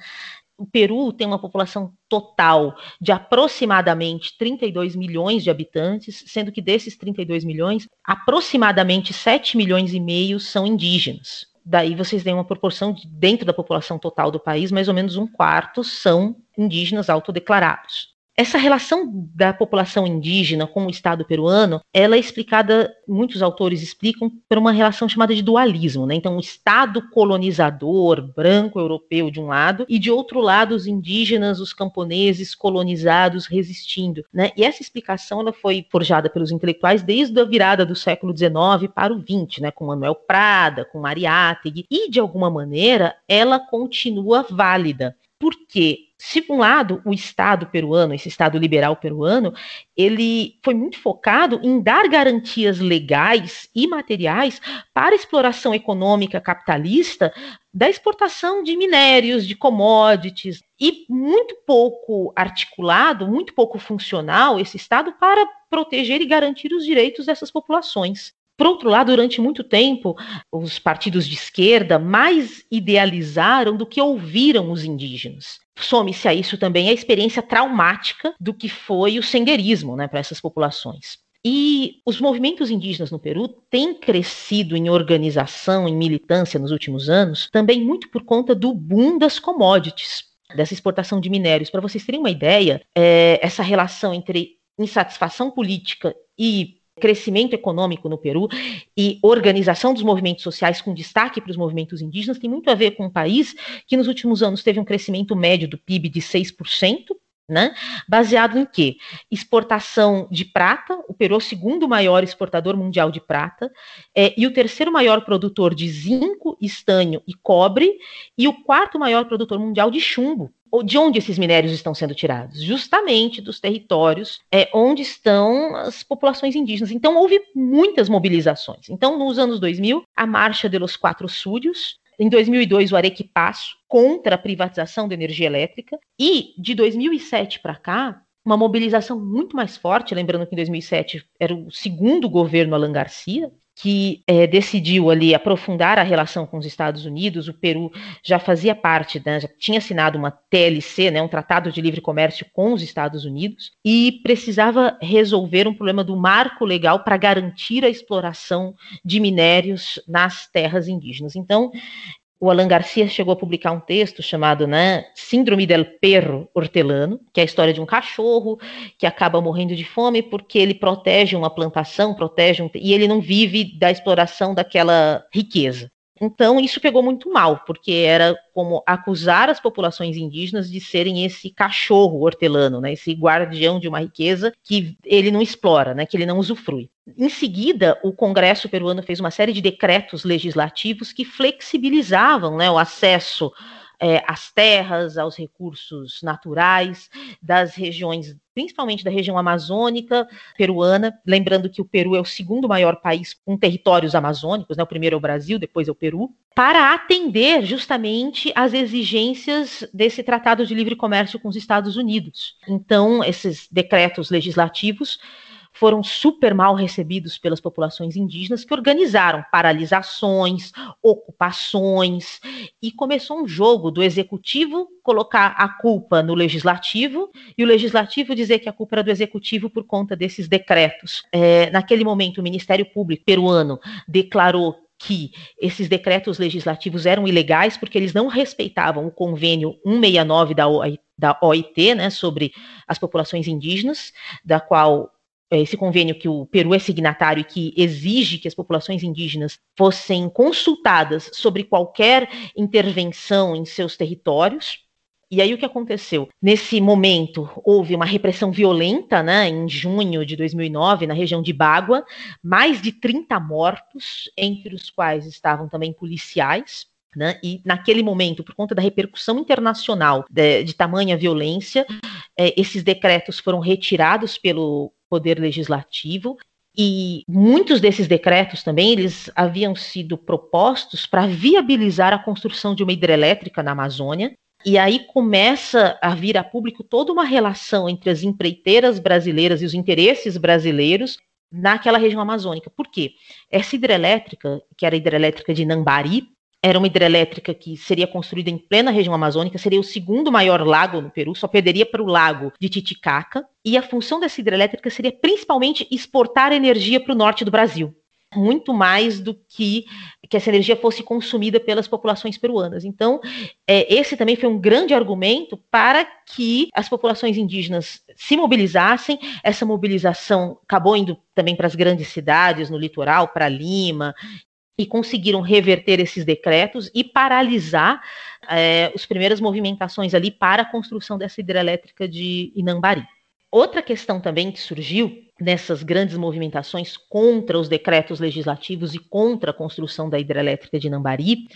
O Peru tem uma população total de aproximadamente 32 milhões de habitantes, sendo que desses 32 milhões, aproximadamente 7 milhões e meio são indígenas. Daí vocês têm uma proporção de, dentro da população total do país, mais ou menos um quarto são indígenas autodeclarados. Essa relação da população indígena com o Estado peruano, ela é explicada, muitos autores explicam, por uma relação chamada de dualismo. Né? Então, o Estado colonizador, branco, europeu, de um lado, e de outro lado, os indígenas, os camponeses colonizados resistindo. Né? E essa explicação ela foi forjada pelos intelectuais desde a virada do século XIX para o XX, né? com Manuel Prada, com Mariátegui, e, de alguma maneira, ela continua válida. Porque Se por um lado o Estado peruano, esse Estado liberal peruano, ele foi muito focado em dar garantias legais e materiais para a exploração econômica capitalista da exportação de minérios, de commodities, e muito pouco articulado, muito pouco funcional esse Estado para proteger e garantir os direitos dessas populações. Por outro lado, durante muito tempo, os partidos de esquerda mais idealizaram do que ouviram os indígenas. Some-se a isso também a experiência traumática do que foi o senderismo né, para essas populações. E os movimentos indígenas no Peru têm crescido em organização, em militância nos últimos anos, também muito por conta do boom das commodities, dessa exportação de minérios. Para vocês terem uma ideia, é, essa relação entre insatisfação política e crescimento econômico no Peru e organização dos movimentos sociais com destaque para os movimentos indígenas tem muito a ver com um país que nos últimos anos teve um crescimento médio do PIB de 6%, né? Baseado em quê? Exportação de prata, o Peru é o segundo maior exportador mundial de prata, é, e o terceiro maior produtor de zinco, estanho e cobre, e o quarto maior produtor mundial de chumbo de onde esses minérios estão sendo tirados? Justamente dos territórios é, onde estão as populações indígenas. Então, houve muitas mobilizações. Então, nos anos 2000, a Marcha de los Quatro Súdios, em 2002, o Arequipasso, contra a privatização da energia elétrica, e de 2007 para cá, uma mobilização muito mais forte, lembrando que em 2007 era o segundo governo Alan Garcia, que é, decidiu ali aprofundar a relação com os Estados Unidos. O Peru já fazia parte, né, já tinha assinado uma TLC, né, um Tratado de Livre Comércio com os Estados Unidos, e precisava resolver um problema do marco legal para garantir a exploração de minérios nas terras indígenas. Então, o Alan Garcia chegou a publicar um texto chamado né, Síndrome del Perro Hortelano, que é a história de um cachorro que acaba morrendo de fome porque ele protege uma plantação, protege um, e ele não vive da exploração daquela riqueza. Então, isso pegou muito mal, porque era como acusar as populações indígenas de serem esse cachorro hortelano, né, esse guardião de uma riqueza que ele não explora, né, que ele não usufrui. Em seguida, o Congresso peruano fez uma série de decretos legislativos que flexibilizavam né, o acesso é, às terras, aos recursos naturais das regiões, principalmente da região amazônica peruana. Lembrando que o Peru é o segundo maior país com territórios amazônicos, né? o primeiro é o Brasil, depois é o Peru, para atender justamente às exigências desse Tratado de Livre Comércio com os Estados Unidos. Então, esses decretos legislativos foram super mal recebidos pelas populações indígenas que organizaram paralisações, ocupações e começou um jogo do executivo colocar a culpa no legislativo e o legislativo dizer que a culpa era do executivo por conta desses decretos. É, naquele momento, o Ministério Público peruano declarou que esses decretos legislativos eram ilegais porque eles não respeitavam o convênio 169 da OIT, da OIT né, sobre as populações indígenas, da qual esse convênio que o Peru é signatário e que exige que as populações indígenas fossem consultadas sobre qualquer intervenção em seus territórios. E aí o que aconteceu? Nesse momento houve uma repressão violenta, né, em junho de 2009, na região de Bagua, mais de 30 mortos, entre os quais estavam também policiais. Né? E naquele momento, por conta da repercussão internacional de, de tamanha violência, é, esses decretos foram retirados pelo poder legislativo e muitos desses decretos também eles haviam sido propostos para viabilizar a construção de uma hidrelétrica na Amazônia. E aí começa a vir a público toda uma relação entre as empreiteiras brasileiras e os interesses brasileiros naquela região amazônica. Por quê? Essa hidrelétrica, que era a hidrelétrica de Nambari, era uma hidrelétrica que seria construída em plena região amazônica, seria o segundo maior lago no Peru, só perderia para o lago de Titicaca, e a função dessa hidrelétrica seria principalmente exportar energia para o norte do Brasil, muito mais do que que essa energia fosse consumida pelas populações peruanas. Então, é, esse também foi um grande argumento para que as populações indígenas se mobilizassem. Essa mobilização acabou indo também para as grandes cidades, no litoral, para Lima e conseguiram reverter esses decretos e paralisar é, as primeiras movimentações ali para a construção dessa hidrelétrica de Inambari. Outra questão também que surgiu nessas grandes movimentações contra os decretos legislativos e contra a construção da hidrelétrica de Inambari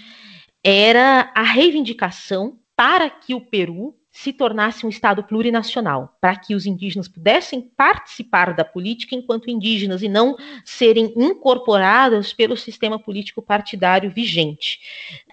era a reivindicação para que o Peru se tornasse um Estado plurinacional, para que os indígenas pudessem participar da política enquanto indígenas e não serem incorporados pelo sistema político partidário vigente.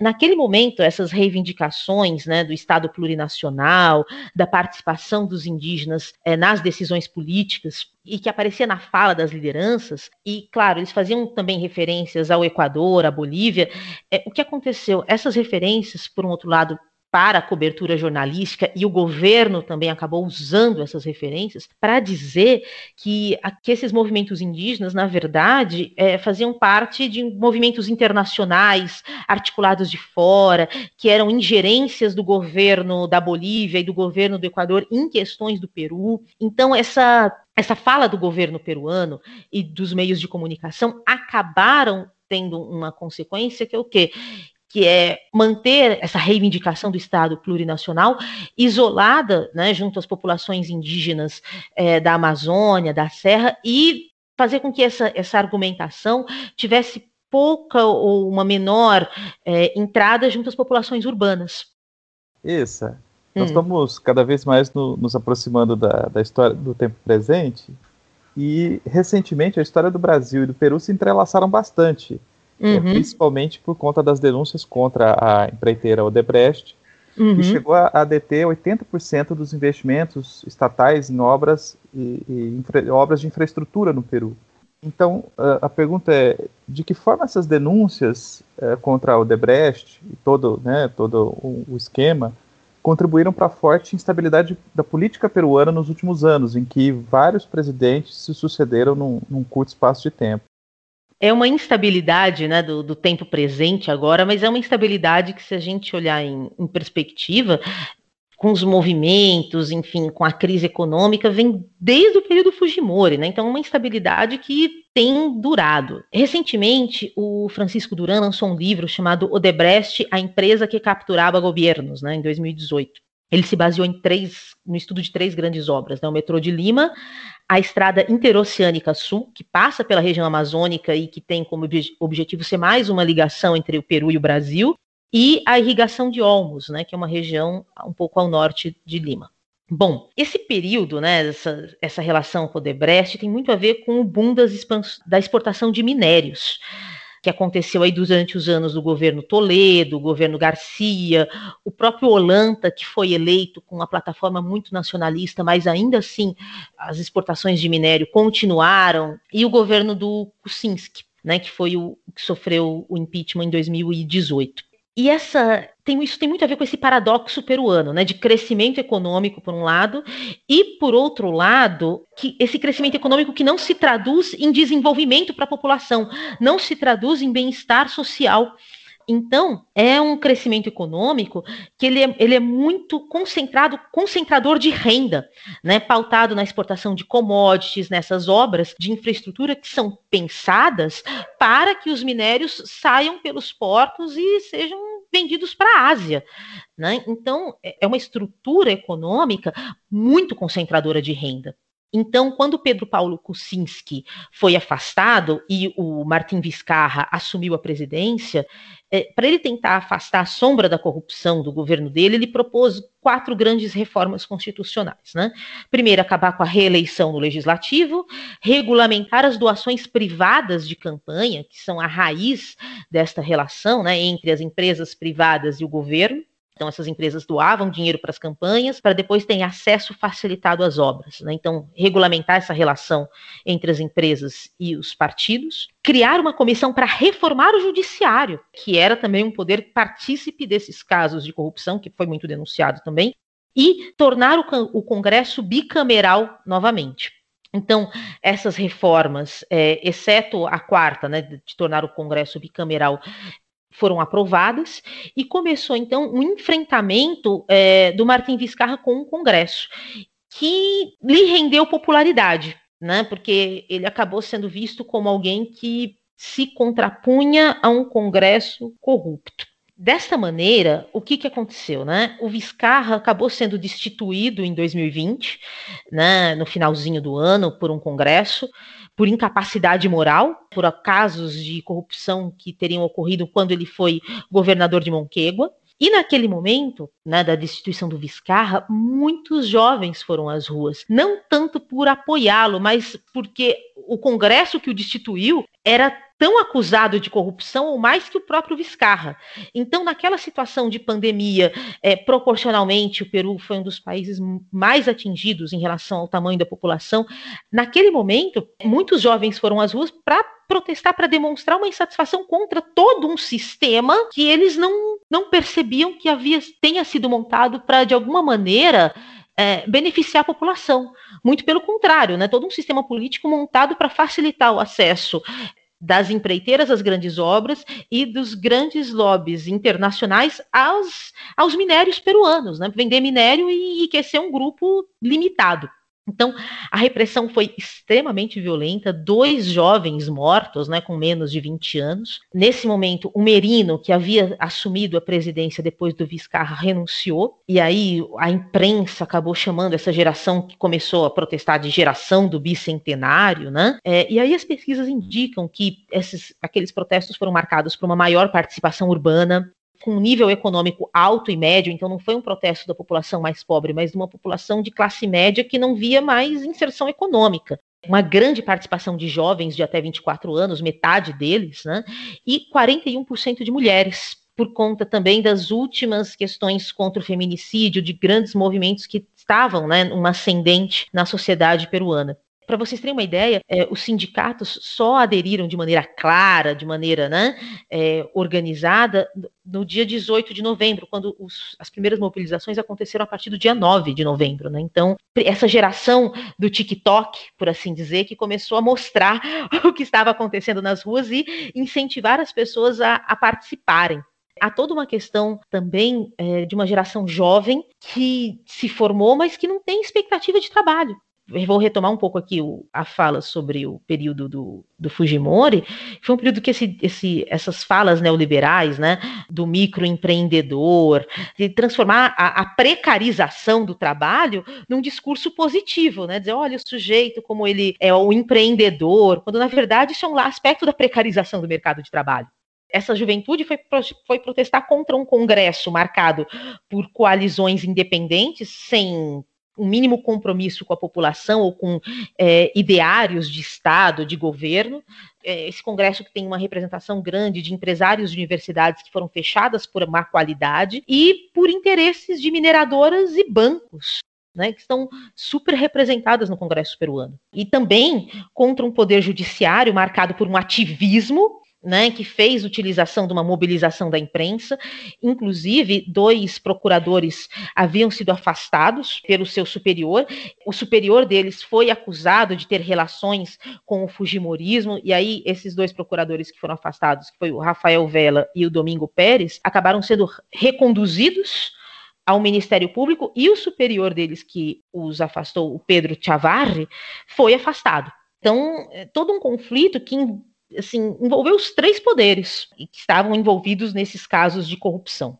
Naquele momento, essas reivindicações né, do Estado plurinacional, da participação dos indígenas é, nas decisões políticas, e que aparecia na fala das lideranças, e claro, eles faziam também referências ao Equador, à Bolívia. É, o que aconteceu? Essas referências, por um outro lado, para a cobertura jornalística e o governo também acabou usando essas referências para dizer que, que, esses movimentos indígenas, na verdade, é, faziam parte de movimentos internacionais articulados de fora, que eram ingerências do governo da Bolívia e do governo do Equador em questões do Peru. Então, essa, essa fala do governo peruano e dos meios de comunicação acabaram tendo uma consequência que é o quê? Que é manter essa reivindicação do Estado plurinacional isolada, né, junto às populações indígenas é, da Amazônia, da Serra, e fazer com que essa, essa argumentação tivesse pouca ou uma menor é, entrada junto às populações urbanas. Isso. Nós hum. estamos cada vez mais no, nos aproximando da, da história do tempo presente e recentemente a história do Brasil e do Peru se entrelaçaram bastante. É, uhum. principalmente por conta das denúncias contra a empreiteira Odebrecht, uhum. que chegou a, a deter 80% dos investimentos estatais em obras e, e infra, obras de infraestrutura no Peru. Então, a, a, pergunta é, de que forma essas denúncias é, contra a Odebrecht e todo, né, todo o, o esquema contribuíram para a forte instabilidade da política peruana nos últimos anos, em que vários presidentes se sucederam num, num curto espaço de tempo é uma instabilidade né, do, do, tempo presente agora, mas é uma instabilidade que, se a gente olhar em, em, perspectiva, com os movimentos, enfim, com a crise econômica, vem desde o período Fujimori, né? Então, é uma instabilidade que tem durado. Recentemente, o Francisco Duran lançou um livro chamado Odebrecht, a empresa que capturava governos, né, em 2018. Ele se baseou em três, no estudo de três grandes obras, né? o metrô de Lima, a estrada interoceânica sul, que passa pela região amazônica e que tem como objetivo ser mais uma ligação entre o Peru e o Brasil, e a irrigação de Olmos, né, que é uma região um pouco ao norte de Lima. Bom, esse período, né, essa, essa relação com o Debrecht tem muito a ver com o boom das da exportação de minérios que aconteceu aí durante os anos do governo Toledo, governo Garcia, o próprio Olanta, que foi eleito com uma plataforma muito nacionalista, mas ainda assim as exportações de minério continuaram, e o governo do Kuczynski, né, que foi o que sofreu o impeachment em 2018. E essa tem, isso tem muito a ver com esse paradoxo peruano, né, de crescimento econômico por um lado e por outro lado, que esse crescimento econômico que não se traduz em desenvolvimento para a população, não se traduz em bem-estar social. Então, é um crescimento econômico que ele é, ele é, muito concentrado, concentrador de renda, né, pautado na exportação de commodities, nessas obras de infraestrutura que são pensadas para que os minérios saiam pelos portos e sejam vendidos para a Ásia. Né? Então, é, é uma estrutura econômica muito concentradora de renda. Então, quando Pedro Paulo Kuczynski foi afastado e o Martim Vizcarra assumiu a presidência, é, para ele tentar afastar a sombra da corrupção do governo dele, ele propôs quatro grandes reformas constitucionais. Né? Primeiro, acabar com a reeleição no legislativo, regulamentar as doações privadas de campanha, que são a raiz desta relação né, entre as empresas privadas e o governo. Então, essas empresas doavam dinheiro para as campanhas para depois terem acesso facilitado às obras. Né? Então, regulamentar essa relação entre as empresas e os partidos. Criar uma comissão para reformar o judiciário, que era também um poder partícipe desses casos de corrupção, que foi muito denunciado também. E tornar o, o Congresso bicameral novamente. Então, essas reformas, é, exceto a quarta, né, de tornar o Congresso bicameral, foram aprovadas e começou então um enfrentamento é, do Martin Vizcarra com o Congresso, que lhe rendeu popularidade, né? Porque ele acabou sendo visto como alguém que se contrapunha a um Congresso corrupto. Desta maneira, o que, que aconteceu? Né? O Vizcarra acabou sendo destituído em 2020, né, no finalzinho do ano, por um Congresso, por incapacidade moral, por casos de corrupção que teriam ocorrido quando ele foi governador de Monquegua. E naquele momento, né, da destituição do Viscarra, muitos jovens foram às ruas, não tanto por apoiá-lo, mas porque o Congresso que o destituiu era tão acusado de corrupção ou mais que o próprio Viscarra. Então, naquela situação de pandemia, é, proporcionalmente, o Peru foi um dos países mais atingidos em relação ao tamanho da população. Naquele momento, muitos jovens foram às ruas para protestar, para demonstrar uma insatisfação contra todo um sistema que eles não, não percebiam que havia tenha sido montado para, de alguma maneira, é, beneficiar a população. Muito pelo contrário, né? todo um sistema político montado para facilitar o acesso das empreiteiras às grandes obras e dos grandes lobbies internacionais aos, aos minérios peruanos, né? vender minério e enriquecer um grupo limitado. Então, a repressão foi extremamente violenta, dois jovens mortos, né, com menos de 20 anos. Nesse momento, o Merino, que havia assumido a presidência depois do Vizcarra, renunciou, e aí a imprensa acabou chamando essa geração que começou a protestar de geração do bicentenário, né? É, e aí as pesquisas indicam que esses, aqueles protestos foram marcados por uma maior participação urbana, com um nível econômico alto e médio, então não foi um protesto da população mais pobre, mas de uma população de classe média que não via mais inserção econômica. Uma grande participação de jovens de até 24 anos, metade deles, né? E 41% de mulheres, por conta também das últimas questões contra o feminicídio, de grandes movimentos que estavam, né, uma ascendente na sociedade peruana. Para vocês terem uma ideia, é, os sindicatos só aderiram de maneira clara, de maneira né, é, organizada, no dia 18 de novembro, quando os, as primeiras mobilizações aconteceram a partir do dia 9 de novembro. Né? Então, essa geração do TikTok, por assim dizer, que começou a mostrar o que estava acontecendo nas ruas e incentivar as pessoas a, a participarem. Há toda uma questão também é, de uma geração jovem que se formou, mas que não tem expectativa de trabalho vou retomar um pouco aqui o, a fala sobre o período do, do Fujimori, foi um período que esse, esse, essas falas neoliberais, né, do microempreendedor, de transformar a, a, precarização do trabalho num discurso positivo, né, dizer, olha, o sujeito como ele é o empreendedor, quando na verdade isso é um aspecto da precarização do mercado de trabalho. Essa juventude foi, foi protestar contra um congresso marcado por coalizões independentes, sem um mínimo compromisso com a população ou com é, ideários de Estado, de governo. É, esse congresso que tem uma representação grande de empresários de universidades que foram fechadas por má qualidade e por interesses de mineradoras e bancos. Né, que estão super representadas no Congresso peruano. E também contra um poder judiciário marcado por um ativismo né, que fez utilização de uma mobilização da imprensa. Inclusive, dois procuradores haviam sido afastados pelo seu superior. O superior deles foi acusado de ter relações com o Fujimorismo, e aí esses dois procuradores que foram afastados, que foi o Rafael Vela e o Domingo Pérez, acabaram sendo reconduzidos ao Ministério Público e o superior deles que os afastou, o Pedro Chavarri, foi afastado. Então, é todo um conflito que assim, envolveu os três poderes que estavam envolvidos nesses casos de corrupção.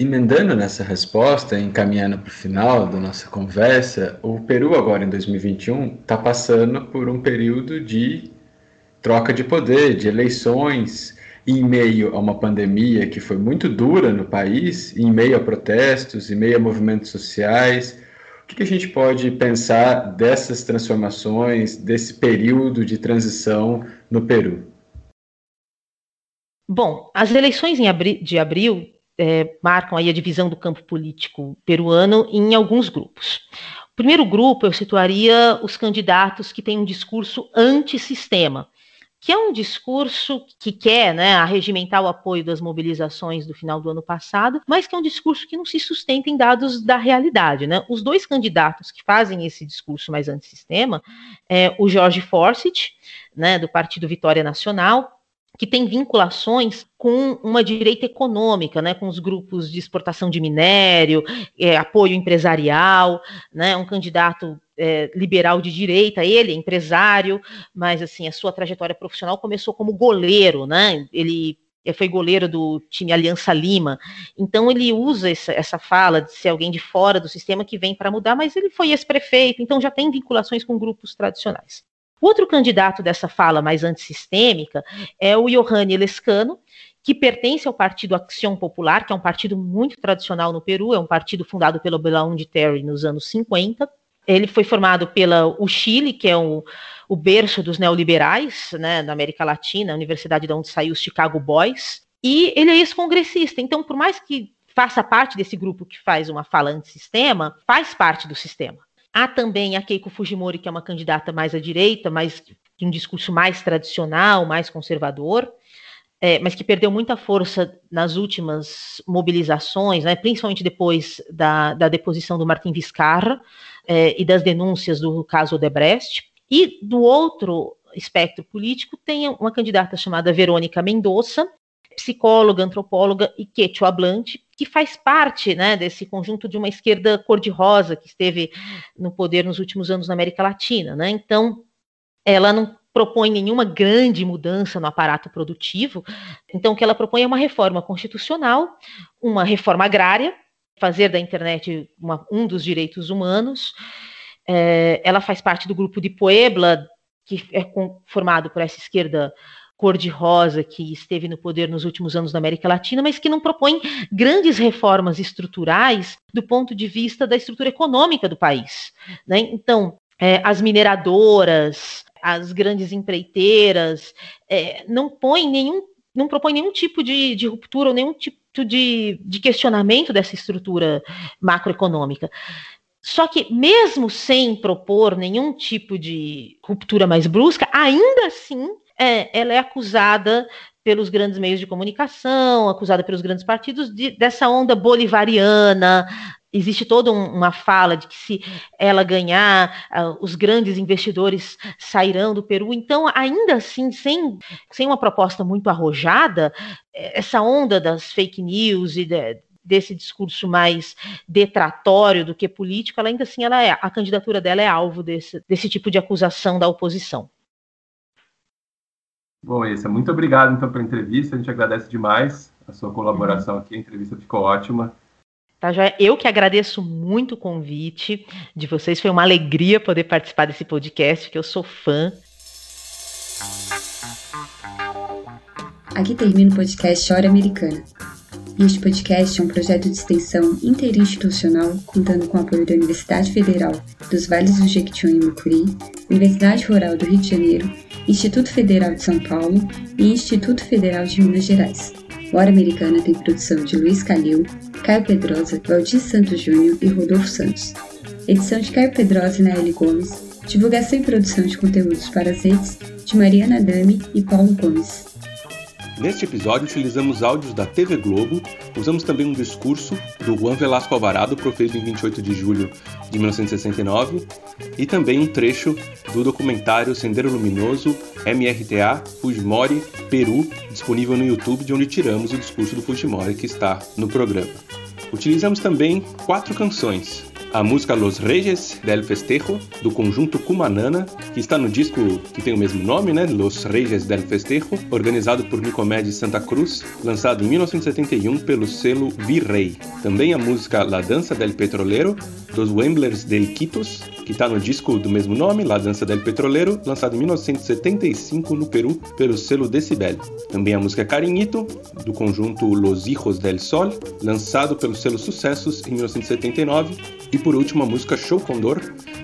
Emendando nessa resposta, encaminhando para o final da nossa conversa, o Peru agora em 2021 está passando por um período de troca de poder, de eleições, em meio a uma pandemia que foi muito dura no país, em meio a protestos, em meio a movimentos sociais. O que a gente pode pensar dessas transformações, desse período de transição no Peru? Bom, as eleições abri de abril é, marcam aí a divisão do campo político peruano em alguns grupos. O primeiro grupo eu situaria os candidatos que têm um discurso antissistema, que é um discurso que quer né, arregimentar o apoio das mobilizações do final do ano passado, mas que é um discurso que não se sustenta em dados da realidade. Né? Os dois candidatos que fazem esse discurso mais antissistema é o Jorge Forsyth, né, do Partido Vitória Nacional, que tem vinculações com uma direita econômica, né, com os grupos de exportação de minério, é, apoio empresarial, né, um candidato é, liberal de direita, ele é empresário, mas assim a sua trajetória profissional começou como goleiro, né? Ele foi goleiro do time Aliança Lima, então ele usa essa, essa fala de ser alguém de fora do sistema que vem para mudar, mas ele foi ex-prefeito, então já tem vinculações com grupos tradicionais. Outro candidato dessa fala mais antissistêmica é o Johanny Lescano, que pertence ao Partido Acción Popular, que é um partido muito tradicional no Peru, é um partido fundado pelo Belaúnde de Terry nos anos 50. Ele foi formado pela o Chile, que é o, o berço dos neoliberais, né, na América Latina, a universidade de onde saiu os Chicago Boys, e ele é ex-congressista. Então, por mais que faça parte desse grupo que faz uma fala antissistema, faz parte do sistema. Há também a Keiko Fujimori, que é uma candidata mais à direita, mas de um discurso mais tradicional, mais conservador, é, mas que perdeu muita força nas últimas mobilizações, né, principalmente depois da, da deposição do Martin Vizcarra é, e das denúncias do caso Odebrecht. E do outro espectro político tem uma candidata chamada Verônica Mendonça, psicóloga, antropóloga e quechua-hablante, que faz parte né, desse conjunto de uma esquerda cor-de-rosa que esteve no poder nos últimos anos na América Latina. Né? Então, ela não propõe nenhuma grande mudança no aparato produtivo, então o que ela propõe é uma reforma constitucional, uma reforma agrária, fazer da internet uma, um dos direitos humanos. É, ela faz parte do grupo de Puebla, que é formado por essa esquerda cor-de-rosa que esteve no poder nos últimos anos na América Latina, mas que não propõe grandes reformas estruturais do ponto de vista da estrutura econômica do país. Né? Então, é, as mineradoras, as grandes empreiteiras, é, não põem nenhum não nenhum tipo de, de ruptura ou nenhum tipo de, de questionamento dessa estrutura macroeconômica. Só que, mesmo sem propor nenhum tipo de ruptura mais brusca, ainda assim é, ela é acusada pelos grandes meios de comunicação, acusada pelos grandes partidos de, dessa onda bolivariana. Existe toda um, uma fala de que se ela ganhar, uh, os grandes investidores sairão do Peru. Então, ainda assim, sem, sem uma proposta muito arrojada, essa onda das fake news e de, desse discurso mais detratório do que político, ela ainda assim ela é, a candidatura dela é alvo desse, desse tipo de acusação da oposição. Bom, Essa, muito obrigado então pela entrevista. A gente agradece demais a sua colaboração uhum. aqui. A entrevista ficou ótima. Tá, já eu que agradeço muito o convite de vocês. Foi uma alegria poder participar desse podcast, que eu sou fã. Aqui termina o podcast Hora Americana. Este podcast é um projeto de extensão interinstitucional contando com o apoio da Universidade Federal dos Vales do Jequitinhonha e Mucuri, Universidade Rural do Rio de Janeiro Instituto Federal de São Paulo e Instituto Federal de Minas Gerais. Hora Americana tem produção de Luiz Calil, Caio Pedrosa, Valdir Santos Júnior e Rodolfo Santos. Edição de Caio Pedrosa e Naeli Gomes. Divulgação e produção de conteúdos para as redes de Mariana Dami e Paulo Gomes. Neste episódio, utilizamos áudios da TV Globo, usamos também um discurso do Juan Velasco Alvarado, profeito em 28 de julho de 1969, e também um trecho do documentário Sendero Luminoso, MRTA, Fujimori, Peru, disponível no YouTube, de onde tiramos o discurso do Fujimori que está no programa. Utilizamos também quatro canções, a música Los Reyes del Festejo, do conjunto Cumanana, que está no disco que tem o mesmo nome, né? Los Reyes del Festejo, organizado por Nicomedes Santa Cruz, lançado em 1971 pelo selo Virrey. Também a música La Dança del Petrolero, dos Wemblers del Quitos, que está no disco do mesmo nome, La Dança del Petrolero, lançado em 1975 no Peru pelo selo Decibel. Também a música Cariñito, do conjunto Los Hijos del Sol, lançado pelo selo Sucessos em 1979. E por último a música Show Condor,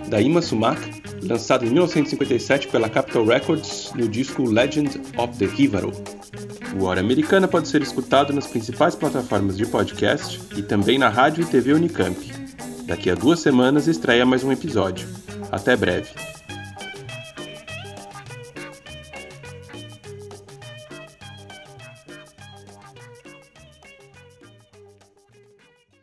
da Ima Sumac, lançado em 1957 pela Capitol Records no disco Legend of the Hivaro. O Hora Americana pode ser escutado nas principais plataformas de podcast e também na rádio e TV Unicamp. Daqui a duas semanas estreia mais um episódio. Até breve.